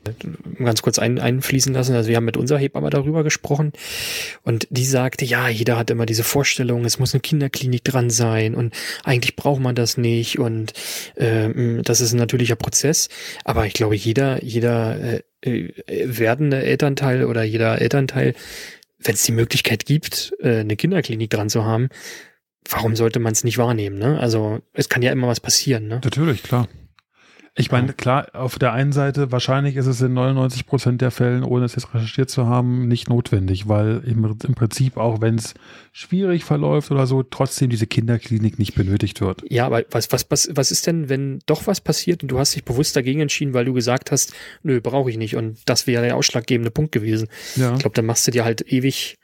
Speaker 2: ganz kurz ein, einfließen lassen. Also wir haben mit unserer Hebamme darüber gesprochen und die sagte, ja, jeder hat immer diese Vorstellung, es muss eine Kinderklinik dran sein und eigentlich braucht man das nicht und äh, das ist ein natürlicher Prozess. Aber ich glaube, jeder, jeder äh, äh werdende Elternteil oder jeder Elternteil, wenn es die Möglichkeit gibt, äh, eine Kinderklinik dran zu haben, warum sollte man es nicht wahrnehmen? Ne? Also es kann ja immer was passieren. Ne?
Speaker 1: Natürlich, klar. Ich meine, klar, auf der einen Seite, wahrscheinlich ist es in 99 Prozent der Fällen, ohne es jetzt recherchiert zu haben, nicht notwendig, weil im, im Prinzip, auch wenn es schwierig verläuft oder so, trotzdem diese Kinderklinik nicht benötigt wird.
Speaker 2: Ja, aber was, was, was, was ist denn, wenn doch was passiert und du hast dich bewusst dagegen entschieden, weil du gesagt hast, nö, brauche ich nicht und das wäre der ausschlaggebende Punkt gewesen. Ja. Ich glaube, dann machst du dir halt ewig,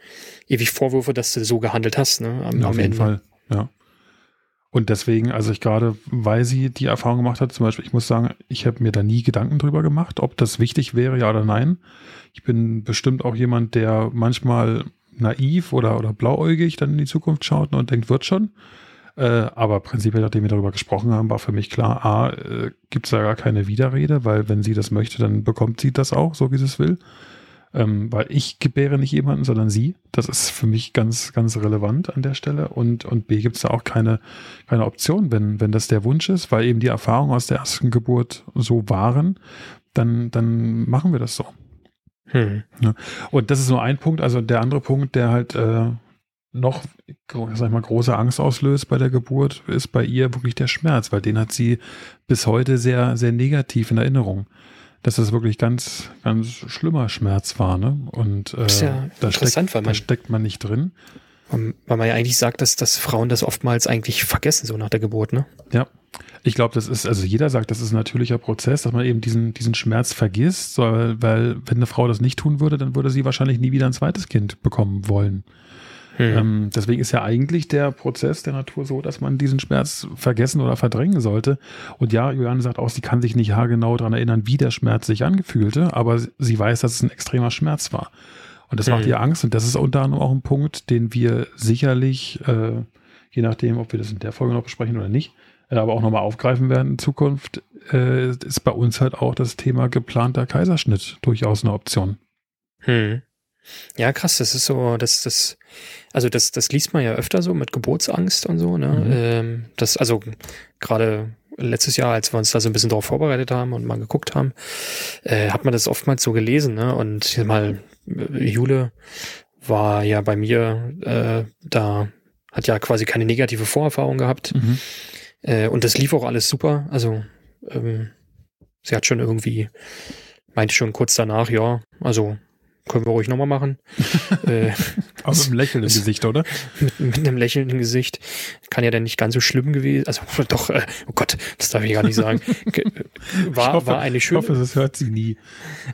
Speaker 2: ewig Vorwürfe, dass du so gehandelt hast, ne?
Speaker 1: Am, ja, auf jeden Ende. Fall, ja. Und deswegen, also ich gerade, weil sie die Erfahrung gemacht hat, zum Beispiel, ich muss sagen, ich habe mir da nie Gedanken drüber gemacht, ob das wichtig wäre, ja oder nein. Ich bin bestimmt auch jemand, der manchmal naiv oder, oder blauäugig dann in die Zukunft schaut und denkt, wird schon. Äh, aber prinzipiell, nachdem wir darüber gesprochen haben, war für mich klar, A, äh, gibt es da gar keine Widerrede, weil wenn sie das möchte, dann bekommt sie das auch, so wie sie es will ähm, weil ich gebäre nicht jemanden, sondern sie. Das ist für mich ganz, ganz relevant an der Stelle. Und, und B gibt es da auch keine, keine Option, wenn, wenn das der Wunsch ist, weil eben die Erfahrungen aus der ersten Geburt so waren, dann, dann machen wir das so. Hm. Ja. Und das ist nur ein Punkt. Also der andere Punkt, der halt äh, noch, sag ich mal, große Angst auslöst bei der Geburt, ist bei ihr wirklich der Schmerz, weil den hat sie bis heute sehr, sehr negativ in Erinnerung dass das wirklich ganz, ganz schlimmer Schmerz war. Ne? Und äh, ja da, steckt, weil man, da steckt man nicht drin.
Speaker 2: Weil man ja eigentlich sagt, dass, dass Frauen das oftmals eigentlich vergessen, so nach der Geburt, ne?
Speaker 1: Ja. Ich glaube, das ist, also jeder sagt, das ist ein natürlicher Prozess, dass man eben diesen, diesen Schmerz vergisst, weil, weil wenn eine Frau das nicht tun würde, dann würde sie wahrscheinlich nie wieder ein zweites Kind bekommen wollen. Hm. Ähm, deswegen ist ja eigentlich der Prozess der Natur so, dass man diesen Schmerz vergessen oder verdrängen sollte. Und ja, Juliane sagt auch, sie kann sich nicht haargenau daran erinnern, wie der Schmerz sich angefühlte, aber sie weiß, dass es ein extremer Schmerz war. Und das hm. macht ihr Angst. Und das ist unter anderem auch ein Punkt, den wir sicherlich äh, je nachdem, ob wir das in der Folge noch besprechen oder nicht, äh, aber auch nochmal aufgreifen werden in Zukunft, äh, ist bei uns halt auch das Thema geplanter Kaiserschnitt durchaus eine Option.
Speaker 2: Hm. Ja, krass, das ist so, das, das, also das, das liest man ja öfter so mit Geburtsangst und so, ne? Mhm. Ähm, das, also gerade letztes Jahr, als wir uns da so ein bisschen darauf vorbereitet haben und mal geguckt haben, äh, hat man das oftmals so gelesen, ne? Und mal, äh, Jule war ja bei mir, äh, da hat ja quasi keine negative Vorerfahrung gehabt. Mhm. Äh, und das lief auch alles super. Also ähm, sie hat schon irgendwie, meinte schon kurz danach, ja, also können wir ruhig nochmal machen.
Speaker 1: äh, Aber mit einem Lächeln im Gesicht, oder?
Speaker 2: Mit, mit, einem Lächeln im Gesicht. Kann ja dann nicht ganz so schlimm gewesen. Also doch, äh, oh Gott, das darf ich gar nicht sagen. War,
Speaker 1: hoffe,
Speaker 2: war eine schöne.
Speaker 1: Ich hoffe, das hört sie nie.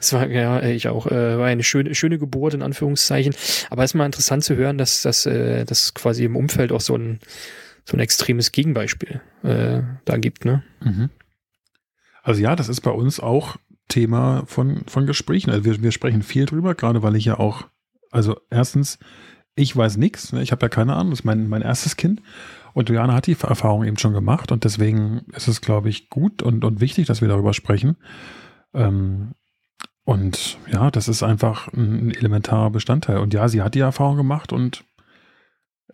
Speaker 2: Es war, ja, ich auch, äh, war eine schöne, schöne Geburt, in Anführungszeichen. Aber es ist mal interessant zu hören, dass das äh, dass quasi im Umfeld auch so ein, so ein extremes Gegenbeispiel äh, da gibt, ne? Mhm.
Speaker 1: Also ja, das ist bei uns auch Thema von, von Gesprächen. Also wir, wir sprechen viel drüber, gerade weil ich ja auch, also erstens, ich weiß nichts, ne? ich habe ja keine Ahnung, das ist mein, mein erstes Kind. Und Juliane hat die Erfahrung eben schon gemacht und deswegen ist es, glaube ich, gut und, und wichtig, dass wir darüber sprechen. Ähm, und ja, das ist einfach ein elementarer Bestandteil. Und ja, sie hat die Erfahrung gemacht und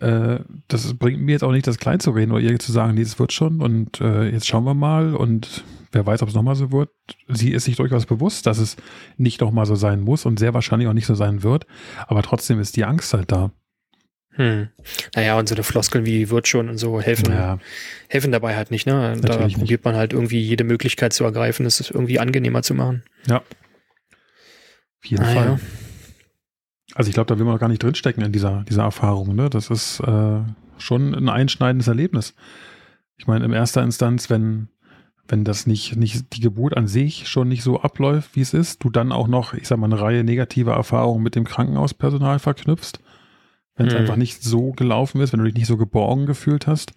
Speaker 1: äh, das bringt mir jetzt auch nicht das klein zu reden oder ihr zu sagen, nee, das wird schon und äh, jetzt schauen wir mal und wer weiß, ob es nochmal so wird. Sie ist sich durchaus bewusst, dass es nicht nochmal so sein muss und sehr wahrscheinlich auch nicht so sein wird, aber trotzdem ist die Angst halt da.
Speaker 2: Hm. Naja, und so eine Floskeln wie wird schon und so helfen, ja. helfen dabei halt nicht, ne? Da Natürlich probiert nicht. man halt irgendwie jede Möglichkeit zu ergreifen, es irgendwie angenehmer zu machen.
Speaker 1: Ja. Auf jeden ah, Fall. Ja. Also ich glaube, da will man gar nicht drinstecken in dieser, dieser Erfahrung. Ne? Das ist äh, schon ein einschneidendes Erlebnis. Ich meine, in erster Instanz, wenn, wenn das nicht, nicht die Geburt an sich schon nicht so abläuft, wie es ist, du dann auch noch, ich sag mal, eine Reihe negativer Erfahrungen mit dem Krankenhauspersonal verknüpfst, wenn es mhm. einfach nicht so gelaufen ist, wenn du dich nicht so geborgen gefühlt hast,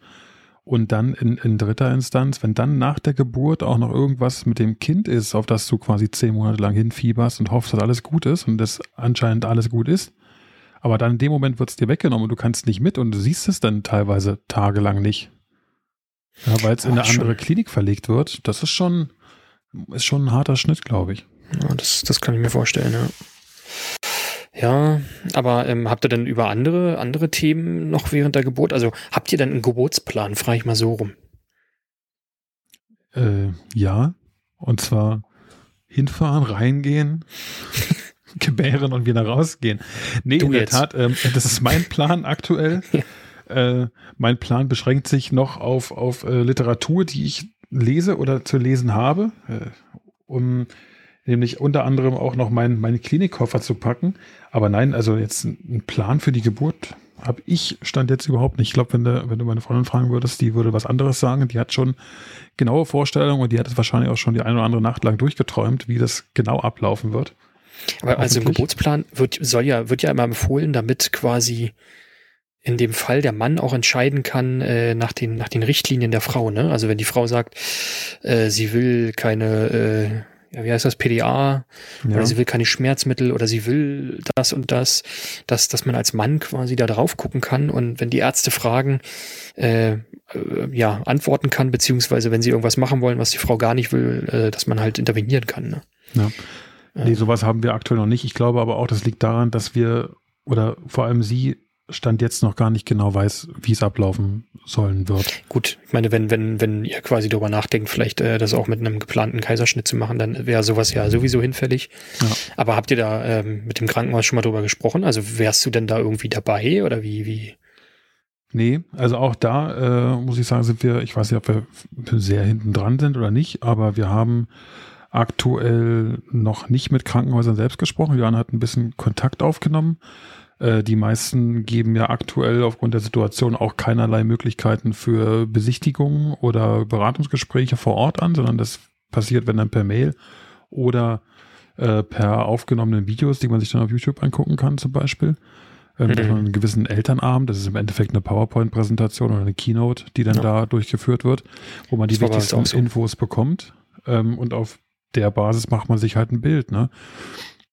Speaker 1: und dann in, in dritter Instanz, wenn dann nach der Geburt auch noch irgendwas mit dem Kind ist, auf das du quasi zehn Monate lang hinfieberst und hoffst, dass alles gut ist und das anscheinend alles gut ist, aber dann in dem Moment wird es dir weggenommen und du kannst nicht mit und du siehst es dann teilweise tagelang nicht. Ja, weil es in eine andere Klinik verlegt wird, das ist schon, ist schon ein harter Schnitt, glaube ich.
Speaker 2: Ja, das, das kann ich mir vorstellen, ja. Ja, aber ähm, habt ihr denn über andere, andere Themen noch während der Geburt? Also habt ihr denn einen Geburtsplan? Frage ich mal so rum.
Speaker 1: Äh, ja, und zwar hinfahren, reingehen, gebären und wieder rausgehen. Nee, du in jetzt. der Tat, ähm, das ist mein Plan aktuell. äh, mein Plan beschränkt sich noch auf, auf äh, Literatur, die ich lese oder zu lesen habe, äh, um nämlich unter anderem auch noch meinen mein Klinikkoffer zu packen. Aber nein, also jetzt ein Plan für die Geburt habe ich stand jetzt überhaupt nicht. Ich glaube, wenn du, wenn du meine Freundin fragen würdest, die würde was anderes sagen. Die hat schon genaue Vorstellungen und die hat es wahrscheinlich auch schon die eine oder andere Nacht lang durchgeträumt, wie das genau ablaufen wird.
Speaker 2: Aber also ein Geburtsplan wird, soll ja, wird ja immer empfohlen, damit quasi in dem Fall der Mann auch entscheiden kann äh, nach, den, nach den Richtlinien der Frau. Ne? Also wenn die Frau sagt, äh, sie will keine äh, ja, wie heißt das, PDA, ja. oder sie will keine Schmerzmittel oder sie will das und das, dass, dass man als Mann quasi da drauf gucken kann und wenn die Ärzte fragen, äh, äh, ja, antworten kann, beziehungsweise wenn sie irgendwas machen wollen, was die Frau gar nicht will, äh, dass man halt intervenieren kann. Ne?
Speaker 1: Ja. Nee, sowas haben wir aktuell noch nicht. Ich glaube aber auch, das liegt daran, dass wir oder vor allem sie Stand jetzt noch gar nicht genau weiß, wie es ablaufen sollen wird.
Speaker 2: Gut, ich meine, wenn, wenn, wenn ihr quasi darüber nachdenkt, vielleicht äh, das auch mit einem geplanten Kaiserschnitt zu machen, dann wäre sowas ja sowieso hinfällig. Ja. Aber habt ihr da ähm, mit dem Krankenhaus schon mal drüber gesprochen? Also wärst du denn da irgendwie dabei oder wie, wie?
Speaker 1: Nee, also auch da äh, muss ich sagen, sind wir, ich weiß nicht, ob wir sehr hinten dran sind oder nicht, aber wir haben aktuell noch nicht mit Krankenhäusern selbst gesprochen. Johann hat ein bisschen Kontakt aufgenommen äh, die meisten geben ja aktuell aufgrund der Situation auch keinerlei Möglichkeiten für Besichtigungen oder Beratungsgespräche vor Ort an, sondern das passiert, wenn dann per Mail oder äh, per aufgenommenen Videos, die man sich dann auf YouTube angucken kann zum Beispiel. Ähm, mhm. Einen gewissen Elternabend, das ist im Endeffekt eine PowerPoint-Präsentation oder eine Keynote, die dann ja. da durchgeführt wird, wo man die das wichtigsten so. Infos bekommt. Ähm, und auf der Basis macht man sich halt ein Bild. Ne?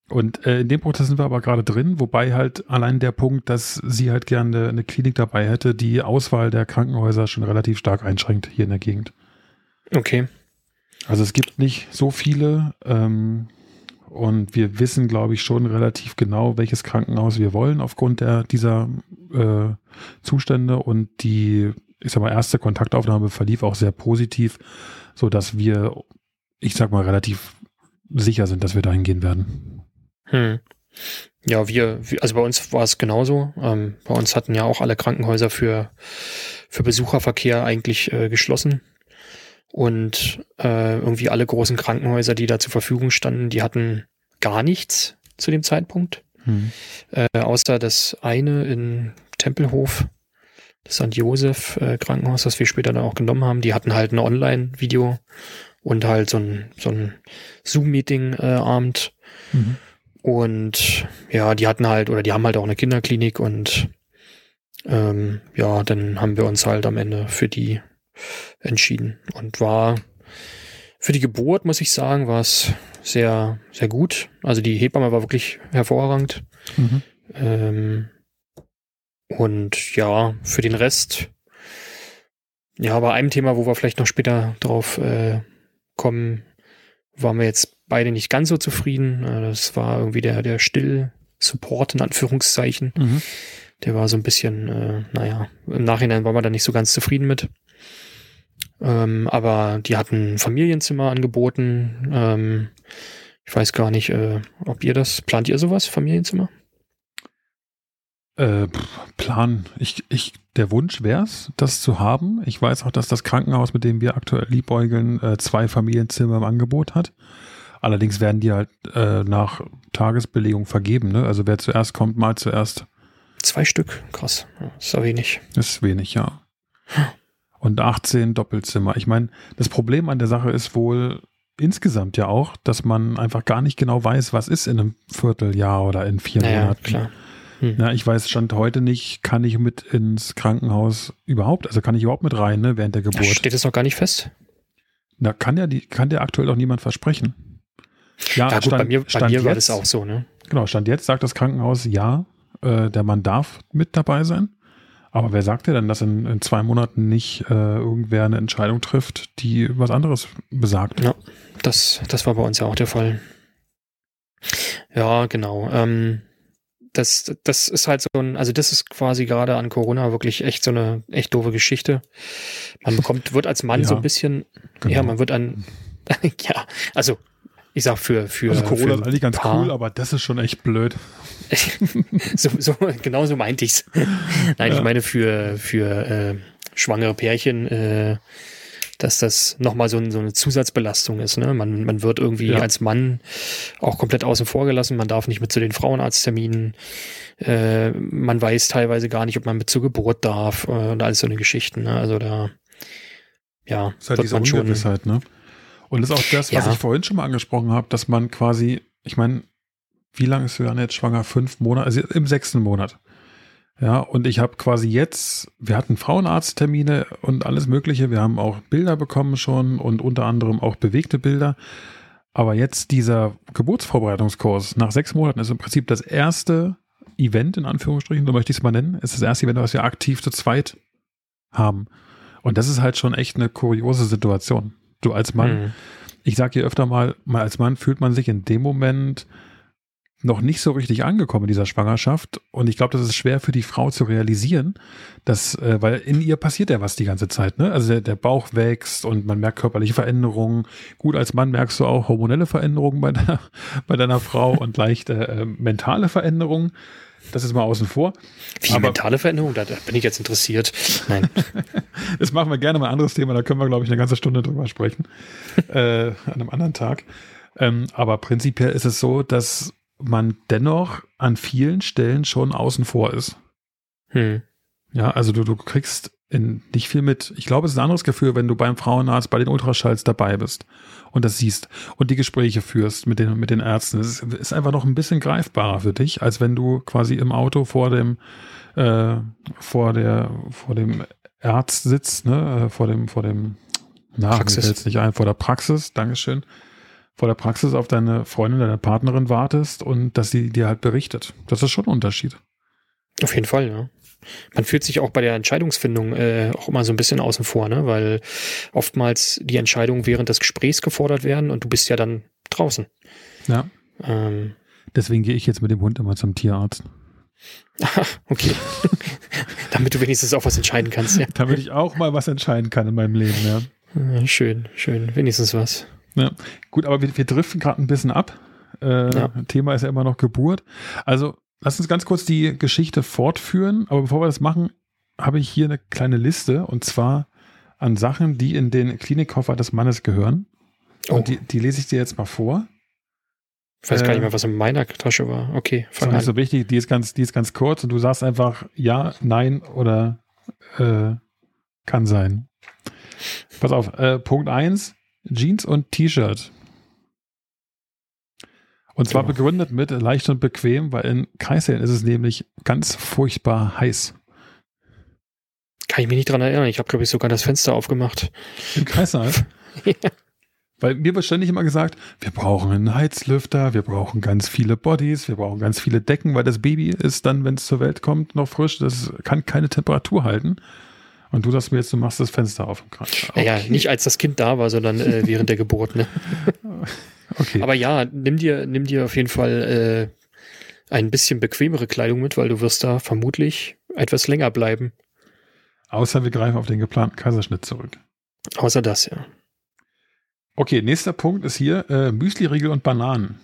Speaker 1: Und äh, in dem Prozess sind wir aber gerade drin, wobei halt allein der Punkt, dass sie halt gerne eine Klinik dabei hätte, die Auswahl der Krankenhäuser schon relativ stark einschränkt hier in der Gegend.
Speaker 2: Okay.
Speaker 1: Also es gibt nicht so viele ähm, und wir wissen, glaube ich, schon relativ genau, welches Krankenhaus wir wollen aufgrund der, dieser äh, Zustände und die, ich sag mal, erste Kontaktaufnahme verlief auch sehr positiv, so dass wir, ich sag mal, relativ sicher sind, dass wir dahin gehen werden.
Speaker 2: Hm. Ja, wir, also bei uns war es genauso. Ähm, bei uns hatten ja auch alle Krankenhäuser für, für Besucherverkehr eigentlich äh, geschlossen. Und äh, irgendwie alle großen Krankenhäuser, die da zur Verfügung standen, die hatten gar nichts zu dem Zeitpunkt. Hm. Äh, außer das eine in Tempelhof, das St. Josef äh, Krankenhaus, das wir später dann auch genommen haben. Die hatten halt ein Online-Video und halt so ein, so ein Zoom-Meeting-Abend. Äh, mhm. Und ja, die hatten halt, oder die haben halt auch eine Kinderklinik und ähm, ja, dann haben wir uns halt am Ende für die entschieden. Und war für die Geburt, muss ich sagen, war es sehr, sehr gut. Also die Hebamme war wirklich hervorragend. Mhm. Ähm, und ja, für den Rest, ja, bei einem Thema, wo wir vielleicht noch später drauf äh, kommen, waren wir jetzt beide nicht ganz so zufrieden. Äh, das war irgendwie der, der Still-Support in Anführungszeichen. Mhm. Der war so ein bisschen, äh, naja, im Nachhinein waren wir da nicht so ganz zufrieden mit. Ähm, aber die hatten Familienzimmer angeboten. Ähm, ich weiß gar nicht, äh, ob ihr das, plant ihr sowas, Familienzimmer?
Speaker 1: Äh, Plan. Ich, ich, der Wunsch wäre es, das zu haben. Ich weiß auch, dass das Krankenhaus, mit dem wir aktuell liebäugeln, äh, zwei Familienzimmer im Angebot hat. Allerdings werden die halt äh, nach Tagesbelegung vergeben. Ne? Also wer zuerst kommt, mal zuerst.
Speaker 2: Zwei Stück, krass. Ist ja wenig.
Speaker 1: Das ist wenig, ja. Und 18 Doppelzimmer. Ich meine, das Problem an der Sache ist wohl insgesamt ja auch, dass man einfach gar nicht genau weiß, was ist in einem Vierteljahr oder in vier naja, Monaten. Klar. Hm. Ja, ich weiß, stand heute nicht, kann ich mit ins Krankenhaus überhaupt, also kann ich überhaupt mit rein, ne, während der Geburt.
Speaker 2: Steht es noch gar nicht fest?
Speaker 1: Na, kann ja die, kann dir aktuell auch niemand versprechen.
Speaker 2: Ja, ja gut, stand, bei mir, bei mir war jetzt, das auch so, ne?
Speaker 1: Genau, Stand jetzt sagt das Krankenhaus, ja, äh, der Mann darf mit dabei sein. Aber wer sagt dir denn, dass in, in zwei Monaten nicht äh, irgendwer eine Entscheidung trifft, die was anderes besagt?
Speaker 2: Ja, das, das war bei uns ja auch der Fall. Ja, genau. Ähm, das, das ist halt so ein, also das ist quasi gerade an Corona wirklich echt so eine echt doofe Geschichte. Man bekommt, wird als Mann ja, so ein bisschen, genau. ja, man wird an, ja, also ich sag für für
Speaker 1: also Corona
Speaker 2: für
Speaker 1: ist eigentlich ganz cool, aber das ist schon echt blöd.
Speaker 2: so, so, genau so meinte ich's. Nein, ja. ich meine für für äh, schwangere Pärchen, äh, dass das nochmal so, ein, so eine Zusatzbelastung ist. Ne? Man, man wird irgendwie ja. als Mann auch komplett außen vor gelassen. Man darf nicht mit zu den Frauenarztterminen. Äh, man weiß teilweise gar nicht, ob man mit zur Geburt darf äh, und alles so eine Geschichten. Ne? Also da, ja,
Speaker 1: ist halt diese Ungewissheit, ne? Und das ist auch das, was ja. ich vorhin schon mal angesprochen habe, dass man quasi, ich meine, wie lange ist Juliane jetzt schwanger? Fünf Monate, also im sechsten Monat. Ja, und ich habe quasi jetzt, wir hatten Frauenarzttermine und alles Mögliche. Wir haben auch Bilder bekommen schon und unter anderem auch bewegte Bilder. Aber jetzt dieser Geburtsvorbereitungskurs nach sechs Monaten ist im Prinzip das erste Event, in Anführungsstrichen, so möchte ich es mal nennen, ist das erste Event, was wir aktiv zu zweit haben. Und das ist halt schon echt eine kuriose Situation. Du als Mann, mhm. ich sage hier öfter mal, mal als Mann fühlt man sich in dem Moment noch nicht so richtig angekommen in dieser Schwangerschaft. Und ich glaube, das ist schwer für die Frau zu realisieren, dass, äh, weil in ihr passiert ja was die ganze Zeit. Ne? Also der, der Bauch wächst und man merkt körperliche Veränderungen. Gut, als Mann merkst du auch hormonelle Veränderungen bei, der, bei deiner Frau und leichte äh, mentale Veränderungen. Das ist mal außen vor.
Speaker 2: Wie Aber, mentale Veränderung? Da, da, bin ich jetzt interessiert. Nein.
Speaker 1: das machen wir gerne mal ein anderes Thema. Da können wir, glaube ich, eine ganze Stunde drüber sprechen. äh, an einem anderen Tag. Ähm, aber prinzipiell ist es so, dass man dennoch an vielen Stellen schon außen vor ist. Hm. Ja, also du, du kriegst in nicht viel mit. Ich glaube, es ist ein anderes Gefühl, wenn du beim Frauenarzt bei den Ultraschalls dabei bist und das siehst und die Gespräche führst mit den, mit den Ärzten. Es ist, ist einfach noch ein bisschen greifbarer für dich, als wenn du quasi im Auto vor dem, äh, vor der, vor dem Arzt sitzt, ne, äh, vor dem, vor dem,
Speaker 2: na, Praxis.
Speaker 1: jetzt nicht ein, vor der Praxis, Dankeschön vor der Praxis auf deine Freundin, deine Partnerin wartest und dass sie dir halt berichtet. Das ist schon ein Unterschied.
Speaker 2: Auf jeden Fall, ja. Man fühlt sich auch bei der Entscheidungsfindung äh, auch immer so ein bisschen außen vor, ne? weil oftmals die Entscheidungen während des Gesprächs gefordert werden und du bist ja dann draußen.
Speaker 1: Ja. Ähm. Deswegen gehe ich jetzt mit dem Hund immer zum Tierarzt.
Speaker 2: okay. Damit du wenigstens auch was entscheiden kannst, ja.
Speaker 1: Damit ich auch mal was entscheiden kann in meinem Leben, ja.
Speaker 2: Schön, schön. Wenigstens was.
Speaker 1: Ja. Gut, aber wir, wir driften gerade ein bisschen ab. Äh, ja. Thema ist ja immer noch Geburt. Also lass uns ganz kurz die Geschichte fortführen. Aber bevor wir das machen, habe ich hier eine kleine Liste und zwar an Sachen, die in den Klinikkoffer des Mannes gehören. Oh. Und die, die lese ich dir jetzt mal vor.
Speaker 2: Ich weiß äh, gar nicht mehr, was in meiner Tasche war. Okay,
Speaker 1: fang ist an. nicht so wichtig, die ist ganz, die ist ganz kurz und du sagst einfach ja, nein oder äh, kann sein. Pass auf, äh, Punkt 1, Jeans und T-Shirt. Und zwar genau. begründet mit leicht und bequem, weil in Kaiserslautern ist es nämlich ganz furchtbar heiß.
Speaker 2: Kann ich mich nicht dran erinnern. Ich habe, glaube ich, sogar das Fenster aufgemacht.
Speaker 1: Im Kaiserslautern? ja. Weil mir wird ständig immer gesagt, wir brauchen einen Heizlüfter, wir brauchen ganz viele Bodies, wir brauchen ganz viele Decken, weil das Baby ist dann, wenn es zur Welt kommt, noch frisch. Das kann keine Temperatur halten. Und du sagst mir jetzt, du machst das Fenster auf im
Speaker 2: Krankenhaus. Okay. Naja, nicht als das Kind da war, sondern äh, während der Geburt. Ne? Okay. Aber ja, nimm dir, nimm dir auf jeden Fall äh, ein bisschen bequemere Kleidung mit, weil du wirst da vermutlich etwas länger bleiben.
Speaker 1: Außer wir greifen auf den geplanten Kaiserschnitt zurück.
Speaker 2: Außer das, ja.
Speaker 1: Okay, nächster Punkt ist hier äh, Müsli-Riegel und Bananen.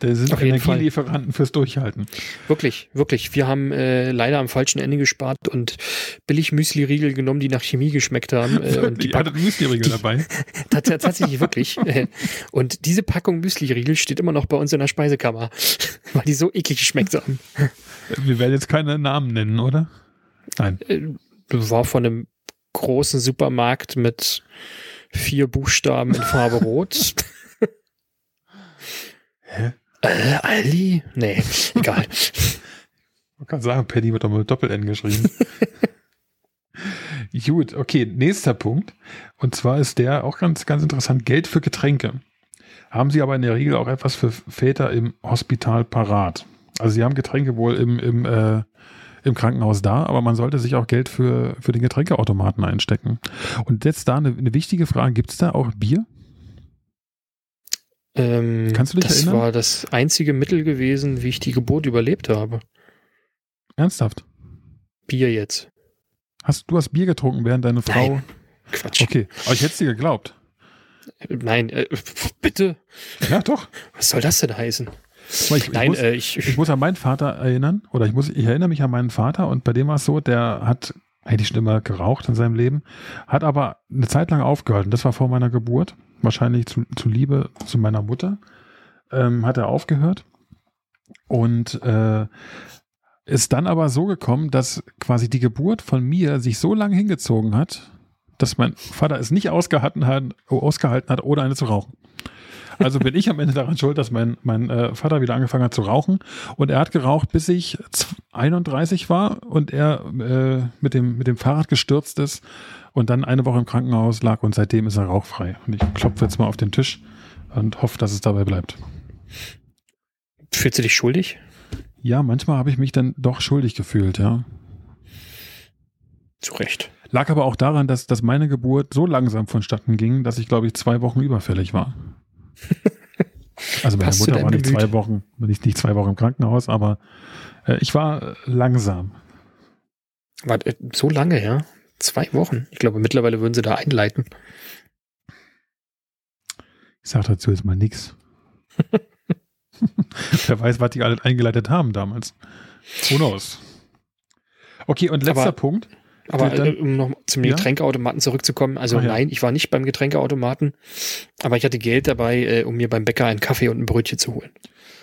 Speaker 1: Das sind Energielieferanten fürs Durchhalten.
Speaker 2: Wirklich, wirklich. Wir haben äh, leider am falschen Ende gespart und billig Müsli-Riegel genommen, die nach Chemie geschmeckt haben. Äh, und
Speaker 1: die hattet Müsli-Riegel dabei?
Speaker 2: tatsächlich, wirklich. und diese Packung Müsli-Riegel steht immer noch bei uns in der Speisekammer, weil die so eklig geschmeckt haben.
Speaker 1: Wir werden jetzt keine Namen nennen, oder?
Speaker 2: Nein. Äh, war von einem großen Supermarkt mit vier Buchstaben in Farbe rot. Hä? Äh, Ali? Nee, egal.
Speaker 1: Man kann sagen, Penny wird doch mal Doppel-N geschrieben. Gut, okay, nächster Punkt. Und zwar ist der auch ganz, ganz interessant. Geld für Getränke. Haben Sie aber in der Regel auch etwas für Väter im Hospital parat. Also Sie haben Getränke wohl im, im, äh, im Krankenhaus da, aber man sollte sich auch Geld für, für den Getränkeautomaten einstecken. Und jetzt da eine, eine wichtige Frage. Gibt es da auch Bier?
Speaker 2: Ähm, Kannst du dich das erinnern? Das war das einzige Mittel gewesen, wie ich die Geburt überlebt habe.
Speaker 1: Ernsthaft?
Speaker 2: Bier jetzt.
Speaker 1: Hast, du hast Bier getrunken, während deine Frau. Nein. Quatsch. Okay, aber ich hätte es dir geglaubt.
Speaker 2: Nein, äh, bitte.
Speaker 1: Ja, doch.
Speaker 2: Was soll das denn heißen?
Speaker 1: Ich, Nein, ich muss, äh, ich, ich, muss an meinen Vater erinnern, oder ich muss, ich erinnere mich an meinen Vater und bei dem war es so, der hat eigentlich schon immer geraucht in seinem Leben, hat aber eine Zeit lang aufgehört. Und das war vor meiner Geburt wahrscheinlich zu, zu Liebe zu meiner Mutter, ähm, hat er aufgehört und äh, ist dann aber so gekommen, dass quasi die Geburt von mir sich so lange hingezogen hat, dass mein Vater es nicht ausgehalten hat, ausgehalten hat, ohne eine zu rauchen. Also bin ich am Ende daran schuld, dass mein, mein äh, Vater wieder angefangen hat zu rauchen. Und er hat geraucht, bis ich 31 war und er äh, mit, dem, mit dem Fahrrad gestürzt ist und dann eine Woche im Krankenhaus lag und seitdem ist er rauchfrei. Und ich klopfe jetzt mal auf den Tisch und hoffe, dass es dabei bleibt.
Speaker 2: Fühlst du dich schuldig?
Speaker 1: Ja, manchmal habe ich mich dann doch schuldig gefühlt, ja.
Speaker 2: Zu Recht.
Speaker 1: Lag aber auch daran, dass, dass meine Geburt so langsam vonstatten ging, dass ich, glaube ich, zwei Wochen überfällig war. Also meine Mutter war nicht zwei Wochen, nicht, nicht zwei Wochen im Krankenhaus, aber äh, ich war langsam.
Speaker 2: War so lange, ja? Zwei Wochen. Ich glaube, mittlerweile würden sie da einleiten.
Speaker 1: Ich sage dazu jetzt mal nichts. Wer weiß, was die alle eingeleitet haben damals. Who knows? Okay, und letzter
Speaker 2: Aber,
Speaker 1: Punkt.
Speaker 2: Aber dann, um noch zum ja? Getränkeautomaten zurückzukommen, also ja. nein, ich war nicht beim Getränkeautomaten, aber ich hatte Geld dabei, äh, um mir beim Bäcker einen Kaffee und ein Brötchen zu holen.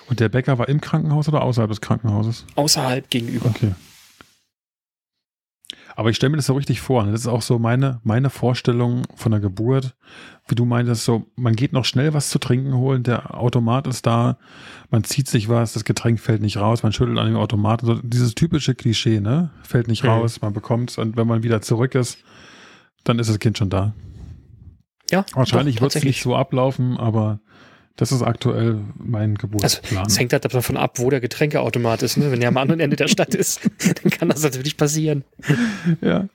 Speaker 1: Und der Bäcker war im Krankenhaus oder außerhalb des Krankenhauses?
Speaker 2: Außerhalb gegenüber.
Speaker 1: Okay. Aber ich stelle mir das so richtig vor. Ne? Das ist auch so meine, meine Vorstellung von der Geburt. Wie du meintest, so, man geht noch schnell was zu trinken holen, der Automat ist da, man zieht sich was, das Getränk fällt nicht raus, man schüttelt an dem Automaten. So dieses typische Klischee, ne? Fällt nicht mhm. raus, man bekommt es und wenn man wieder zurück ist, dann ist das Kind schon da. Ja. Wahrscheinlich wird es nicht so ablaufen, aber Das ist aktuell mein Geburtsplan.
Speaker 2: Also, es hängt halt davon ab, wo der Getränkeautomat ist. Ne? Wenn er am anderen Ende der Stadt ist, dann kann das natürlich passieren.
Speaker 1: Ja,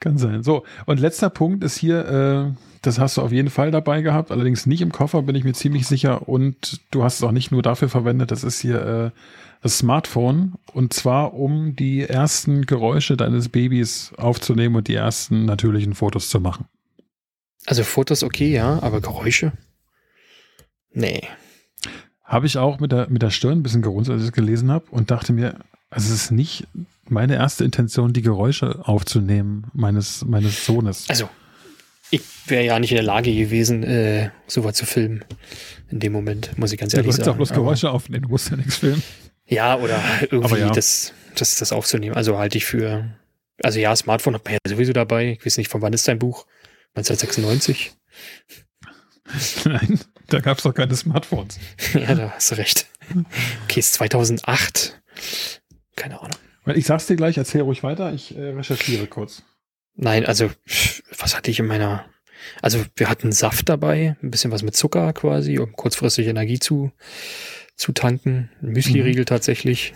Speaker 1: kann sein. So, und letzter Punkt ist hier, äh, das hast du auf jeden Fall dabei gehabt, allerdings nicht im Koffer, bin ich mir ziemlich sicher. Und du hast es auch nicht nur dafür verwendet, das ist hier äh, das Smartphone. Und zwar, um die ersten Geräusche deines Babys aufzunehmen und die ersten natürlichen Fotos zu machen.
Speaker 2: Also Fotos okay, ja, aber Geräusche? Nee.
Speaker 1: Habe ich auch mit der, mit der Stirn ein bisschen gerunzelt, als ich es gelesen habe und dachte mir, also es ist nicht meine erste Intention, die Geräusche aufzunehmen meines, meines Sohnes.
Speaker 2: Also, ich wäre ja nicht in der Lage gewesen, äh, sowas zu filmen. In dem Moment, muss ich ganz ehrlich ja, du sagen.
Speaker 1: Du auch bloß Geräusche aufnehmen, du musst ja nichts filmen.
Speaker 2: Ja, oder irgendwie ja. Das, das, das aufzunehmen. Also halte ich für. Also ja, Smartphone hat man ja sowieso dabei. Ich weiß nicht, von wann ist dein Buch? 1996?
Speaker 1: Nein, da gab es doch keine Smartphones.
Speaker 2: ja, da hast du recht. Okay, ist 2008. Keine Ahnung.
Speaker 1: Ich sag's dir gleich, erzähl ruhig weiter, ich äh, recherchiere kurz.
Speaker 2: Nein, also, was hatte ich in meiner. Also, wir hatten Saft dabei, ein bisschen was mit Zucker quasi, um kurzfristig Energie zu, zu tanken. Ein Müsli-Riegel mhm. tatsächlich.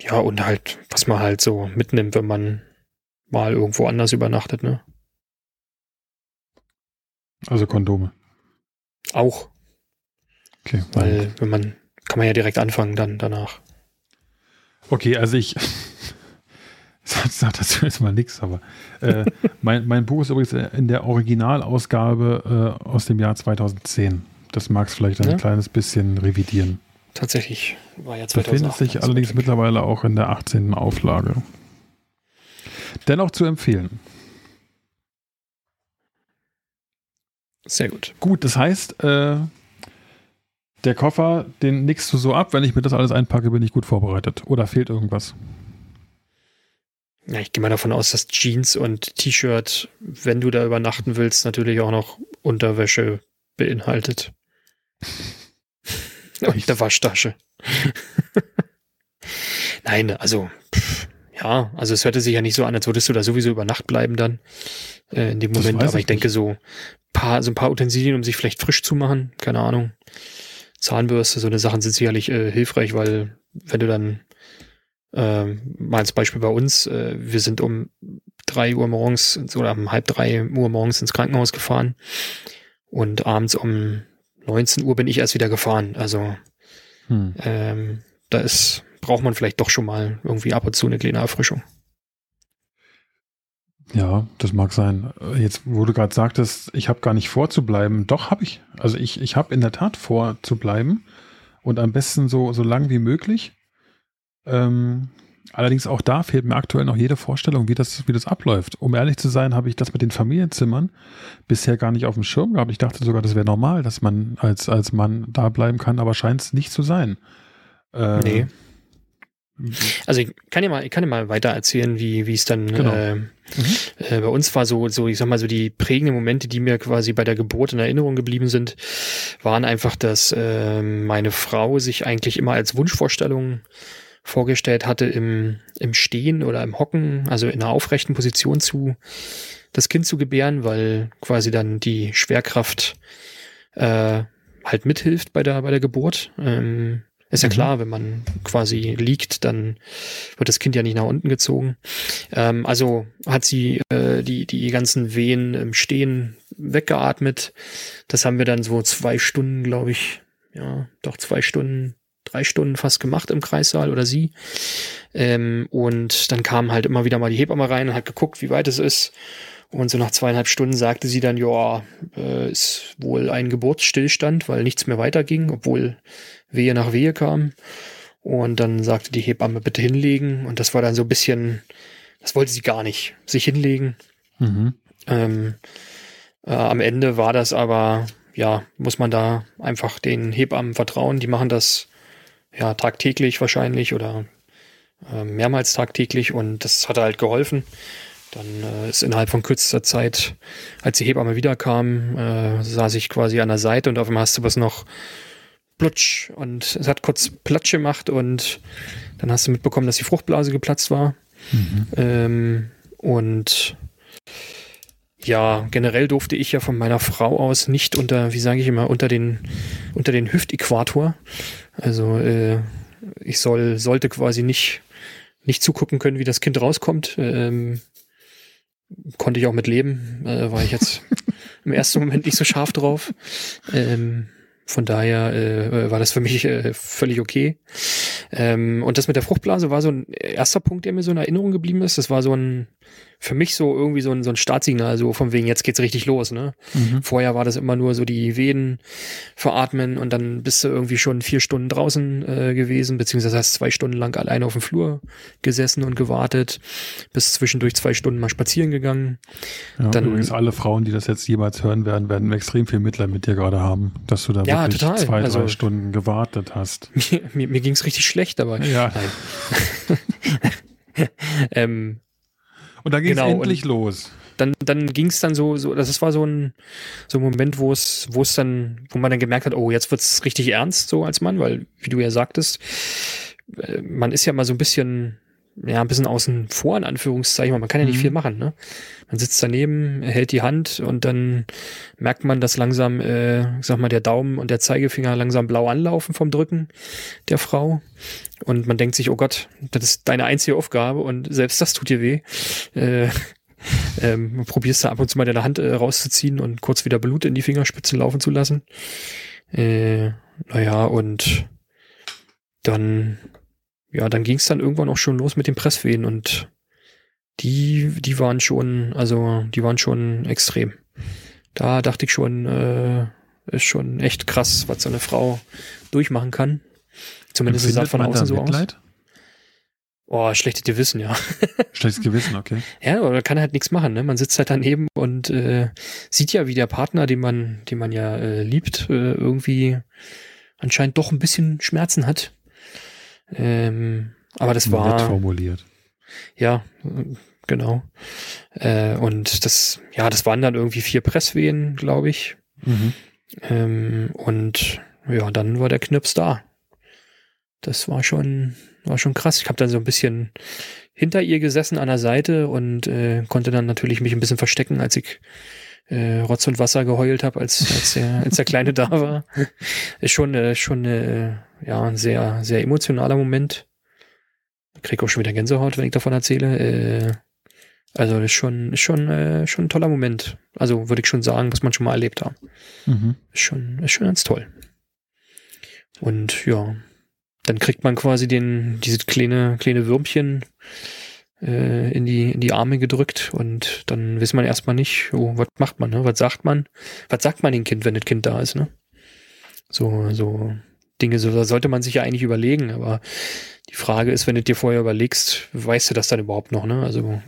Speaker 2: Ja, und halt, was man halt so mitnimmt, wenn man mal irgendwo anders übernachtet, ne?
Speaker 1: Also Kondome.
Speaker 2: Auch.
Speaker 1: Okay.
Speaker 2: Weil, wenn man, kann man ja direkt anfangen dann danach.
Speaker 1: Okay, also ich sage dazu jetzt mal nichts, aber äh, mein, mein Buch ist übrigens in der Originalausgabe äh, aus dem Jahr 2010. Das mag es vielleicht ein ja? kleines bisschen revidieren.
Speaker 2: Tatsächlich war ja
Speaker 1: 2008. Befindet sich allerdings mittlerweile auch in der 18. Auflage. Dennoch zu empfehlen.
Speaker 2: Sehr gut.
Speaker 1: Gut, das heißt, äh, der Koffer, den nickst du so ab, wenn ich mir das alles einpacke, bin ich gut vorbereitet. Oder fehlt irgendwas?
Speaker 2: Ja, ich gehe mal davon aus, dass Jeans und T-Shirt, wenn du da übernachten willst, natürlich auch noch Unterwäsche beinhaltet. und der Waschtasche. Nein, also pff, ja, also es hörte sich ja nicht so an, als würdest du da sowieso über Nacht bleiben dann äh, in dem Moment. Aber ich, ich denke so paar, so ein paar Utensilien, um sich vielleicht frisch zu machen, keine Ahnung. Zahnbürste, so eine Sachen sind sicherlich äh, hilfreich, weil wenn du dann äh, mal als Beispiel bei uns, äh, wir sind um drei Uhr morgens oder um halb drei Uhr morgens ins Krankenhaus gefahren und abends um 19 Uhr bin ich erst wieder gefahren. Also hm. ähm, da ist, braucht man vielleicht doch schon mal irgendwie ab und zu eine kleine Erfrischung.
Speaker 1: Ja, das mag sein. Jetzt, wo du gerade sagtest, ich habe gar nicht vor zu bleiben. Doch, habe ich. Also ich, ich habe in der Tat vor zu bleiben und am besten so, so lang wie möglich. Ähm, allerdings auch da fehlt mir aktuell noch jede Vorstellung, wie das, wie das abläuft. Um ehrlich zu sein, habe ich das mit den Familienzimmern bisher gar nicht auf dem Schirm gehabt. Ich dachte sogar, das wäre normal, dass man als, als Mann da bleiben kann, aber scheint es nicht zu sein.
Speaker 2: Ähm, nee. Also ich kann ja mal, ich kann ja mal weiter erzählen, wie wie es dann genau. äh, mhm. äh, bei uns war so so ich sag mal so die prägenden Momente, die mir quasi bei der Geburt in Erinnerung geblieben sind, waren einfach, dass äh, meine Frau sich eigentlich immer als Wunschvorstellung vorgestellt hatte im im Stehen oder im Hocken, also in einer aufrechten Position zu das Kind zu gebären, weil quasi dann die Schwerkraft äh, halt mithilft bei der bei der Geburt. Ähm, ist ja mhm. klar, wenn man quasi liegt, dann wird das Kind ja nicht nach unten gezogen. Ähm, also hat sie äh, die, die ganzen Wehen im Stehen weggeatmet. Das haben wir dann so zwei Stunden, glaube ich, ja, doch zwei Stunden, drei Stunden fast gemacht im Kreissaal oder sie. Ähm, und dann kam halt immer wieder mal die Hebamme rein und hat geguckt, wie weit es ist. Und so nach zweieinhalb Stunden sagte sie dann, ja, äh, ist wohl ein Geburtsstillstand, weil nichts mehr weiterging, obwohl Wehe nach Wehe kam. Und dann sagte die Hebamme, bitte hinlegen. Und das war dann so ein bisschen, das wollte sie gar nicht, sich hinlegen. Mhm. Ähm, äh, am Ende war das aber, ja, muss man da einfach den Hebammen vertrauen. Die machen das ja tagtäglich wahrscheinlich oder äh, mehrmals tagtäglich und das hat halt geholfen. Dann äh, ist innerhalb von kürzester Zeit, als die Hebamme wiederkam, äh, saß ich quasi an der Seite und auf einmal hast du was noch plutsch und es hat kurz Platsch gemacht und dann hast du mitbekommen, dass die Fruchtblase geplatzt war. Mhm. Ähm, und Ja, generell durfte ich ja von meiner Frau aus nicht unter, wie sage ich immer, unter den, unter den Hüftäquator. Also äh, ich soll, sollte quasi nicht, nicht zugucken können, wie das Kind rauskommt. Ähm, konnte ich auch mit leben, äh, war ich jetzt im ersten Moment nicht so scharf drauf. Ähm, von daher äh, war das für mich äh, völlig okay. Ähm, und das mit der Fruchtblase war so ein erster Punkt, der mir so in Erinnerung geblieben ist. Das war so ein, für mich so irgendwie so ein, so ein Startsignal, so von wegen, jetzt geht's richtig los, ne? Mhm. Vorher war das immer nur so die Venen veratmen und dann bist du irgendwie schon vier Stunden draußen äh, gewesen, beziehungsweise hast zwei Stunden lang alleine auf dem Flur gesessen und gewartet, bist zwischendurch zwei Stunden mal spazieren gegangen.
Speaker 1: Ja, dann, übrigens alle Frauen, die das jetzt jemals hören werden, werden extrem viel Mitleid mit dir gerade haben, dass du da ja, wirklich total. zwei, drei also, Stunden gewartet hast.
Speaker 2: Mir, mir, mir ging's richtig schlecht dabei.
Speaker 1: Ja. ähm, und da ging es genau, endlich los.
Speaker 2: Dann, dann ging es dann so, so, das war so ein, so ein Moment, wo es, wo es dann, wo man dann gemerkt hat, oh, jetzt wird es richtig ernst, so als Mann, weil, wie du ja sagtest, äh, man ist ja mal so ein bisschen, ja, ein bisschen außen vor, in Anführungszeichen, man kann ja nicht mhm. viel machen, ne? Man sitzt daneben, hält die Hand und dann merkt man, dass langsam, äh, ich sag mal, der Daumen und der Zeigefinger langsam blau anlaufen vom Drücken der Frau. Und man denkt sich, oh Gott, das ist deine einzige Aufgabe und selbst das tut dir weh. Äh, ähm, probierst du ab und zu mal deine Hand äh, rauszuziehen und kurz wieder Blut in die Fingerspitzen laufen zu lassen. Äh, naja, und dann, ja, dann ging es dann irgendwann auch schon los mit den Presswehen und die, die waren schon, also die waren schon extrem. Da dachte ich schon, äh, ist schon echt krass, was so eine Frau durchmachen kann. Zumindest sah von außen so Mitleid? aus. Oh, schlechtes Gewissen, ja.
Speaker 1: Schlechtes Gewissen, okay.
Speaker 2: Ja, aber man kann halt nichts machen, ne? Man sitzt halt daneben und äh, sieht ja, wie der Partner, den man, den man ja äh, liebt, äh, irgendwie anscheinend doch ein bisschen Schmerzen hat. Ähm, aber das war. Nett
Speaker 1: formuliert.
Speaker 2: Ja, genau. Äh, und das, ja, das waren dann irgendwie vier Presswehen, glaube ich. Mhm. Ähm, und ja, dann war der Knips da das war schon, war schon krass. Ich habe dann so ein bisschen hinter ihr gesessen an der Seite und äh, konnte dann natürlich mich ein bisschen verstecken, als ich äh, Rotz und Wasser geheult habe, als, als, der, als der Kleine da war. Ist schon, äh, schon äh, ja, ein sehr, sehr emotionaler Moment. Krieg auch schon wieder Gänsehaut, wenn ich davon erzähle. Äh, also das ist schon, ist schon, äh, schon ein toller Moment. Also würde ich schon sagen, was man schon mal erlebt haben. Mhm. Ist schon, ist schon ganz toll. Und ja, dann kriegt man quasi den, diese kleine, kleine Würmchen äh, in, die, in die Arme gedrückt und dann weiß man erstmal nicht, oh, was macht man, ne? Was sagt man? Was sagt man dem Kind, wenn das Kind da ist, ne? So, so Dinge, so da sollte man sich ja eigentlich überlegen, aber die Frage ist, wenn du dir vorher überlegst, weißt du das dann überhaupt noch, ne? Also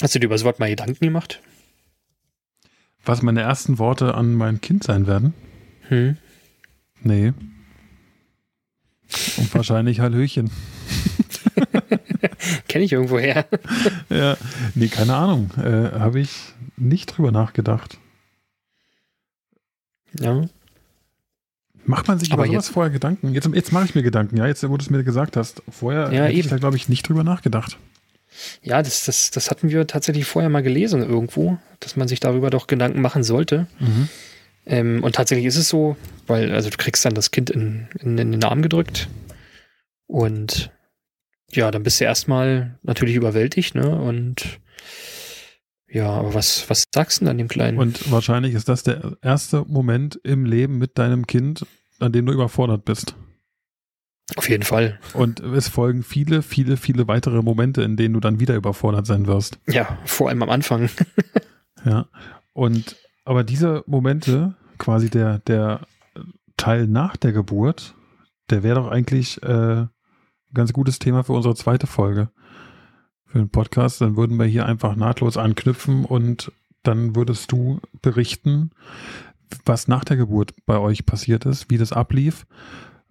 Speaker 2: hast du dir über das Wort mal Gedanken gemacht?
Speaker 1: Was meine ersten Worte an mein Kind sein werden? Hm? Nee. Und wahrscheinlich Hallöchen.
Speaker 2: Kenne ich irgendwo her.
Speaker 1: ja, nee, keine Ahnung. Äh, Habe ich nicht drüber nachgedacht.
Speaker 2: Ja.
Speaker 1: Macht man sich aber über sowas jetzt, vorher Gedanken? Jetzt, jetzt mache ich mir Gedanken, ja, jetzt, wo du es mir gesagt hast. Vorher ja, hätte ich da, glaube ich, nicht drüber nachgedacht.
Speaker 2: Ja, das, das, das hatten wir tatsächlich vorher mal gelesen irgendwo, dass man sich darüber doch Gedanken machen sollte. Mhm. Ähm, und tatsächlich ist es so, weil, also du kriegst dann das Kind in, in, in den Arm gedrückt und ja, dann bist du erstmal natürlich überwältigt, ne? Und ja, aber was, was sagst du dann dem Kleinen?
Speaker 1: Und wahrscheinlich ist das der erste Moment im Leben mit deinem Kind, an dem du überfordert bist.
Speaker 2: Auf jeden Fall.
Speaker 1: Und es folgen viele, viele, viele weitere Momente, in denen du dann wieder überfordert sein wirst.
Speaker 2: Ja, vor allem am Anfang.
Speaker 1: ja. Und aber diese Momente, quasi der, der Teil nach der Geburt, der wäre doch eigentlich äh, ganz gutes Thema für unsere zweite Folge. Für den Podcast. Dann würden wir hier einfach nahtlos anknüpfen und dann würdest du berichten, was nach der Geburt bei euch passiert ist, wie das ablief.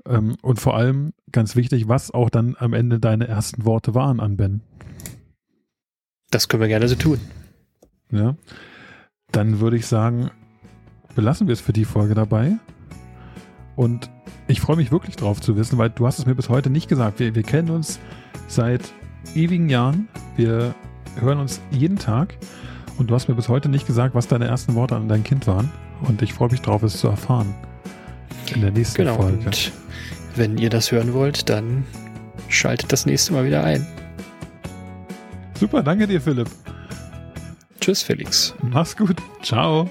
Speaker 1: Ähm, und vor allem, ganz wichtig, was auch dann am Ende deine ersten Worte waren an Ben.
Speaker 2: Das können wir gerne so tun.
Speaker 1: Ja. Dann würde ich sagen, belassen wir es für die Folge dabei. Und ich freue mich wirklich drauf zu wissen, weil du hast es mir bis heute nicht gesagt. Wir, wir kennen uns seit ewigen Jahren. Wir hören uns jeden Tag. Und du hast mir bis heute nicht gesagt, was deine ersten Worte an dein Kind waren. Und ich freue mich drauf, es zu erfahren. In der nächsten
Speaker 2: Genau.
Speaker 1: Folge.
Speaker 2: Und wenn ihr das hören wollt, dann schaltet das nächste Mal wieder ein.
Speaker 1: Super, danke dir, Philipp.
Speaker 2: Tschüss, Felix.
Speaker 1: Mach's gut. Ciao.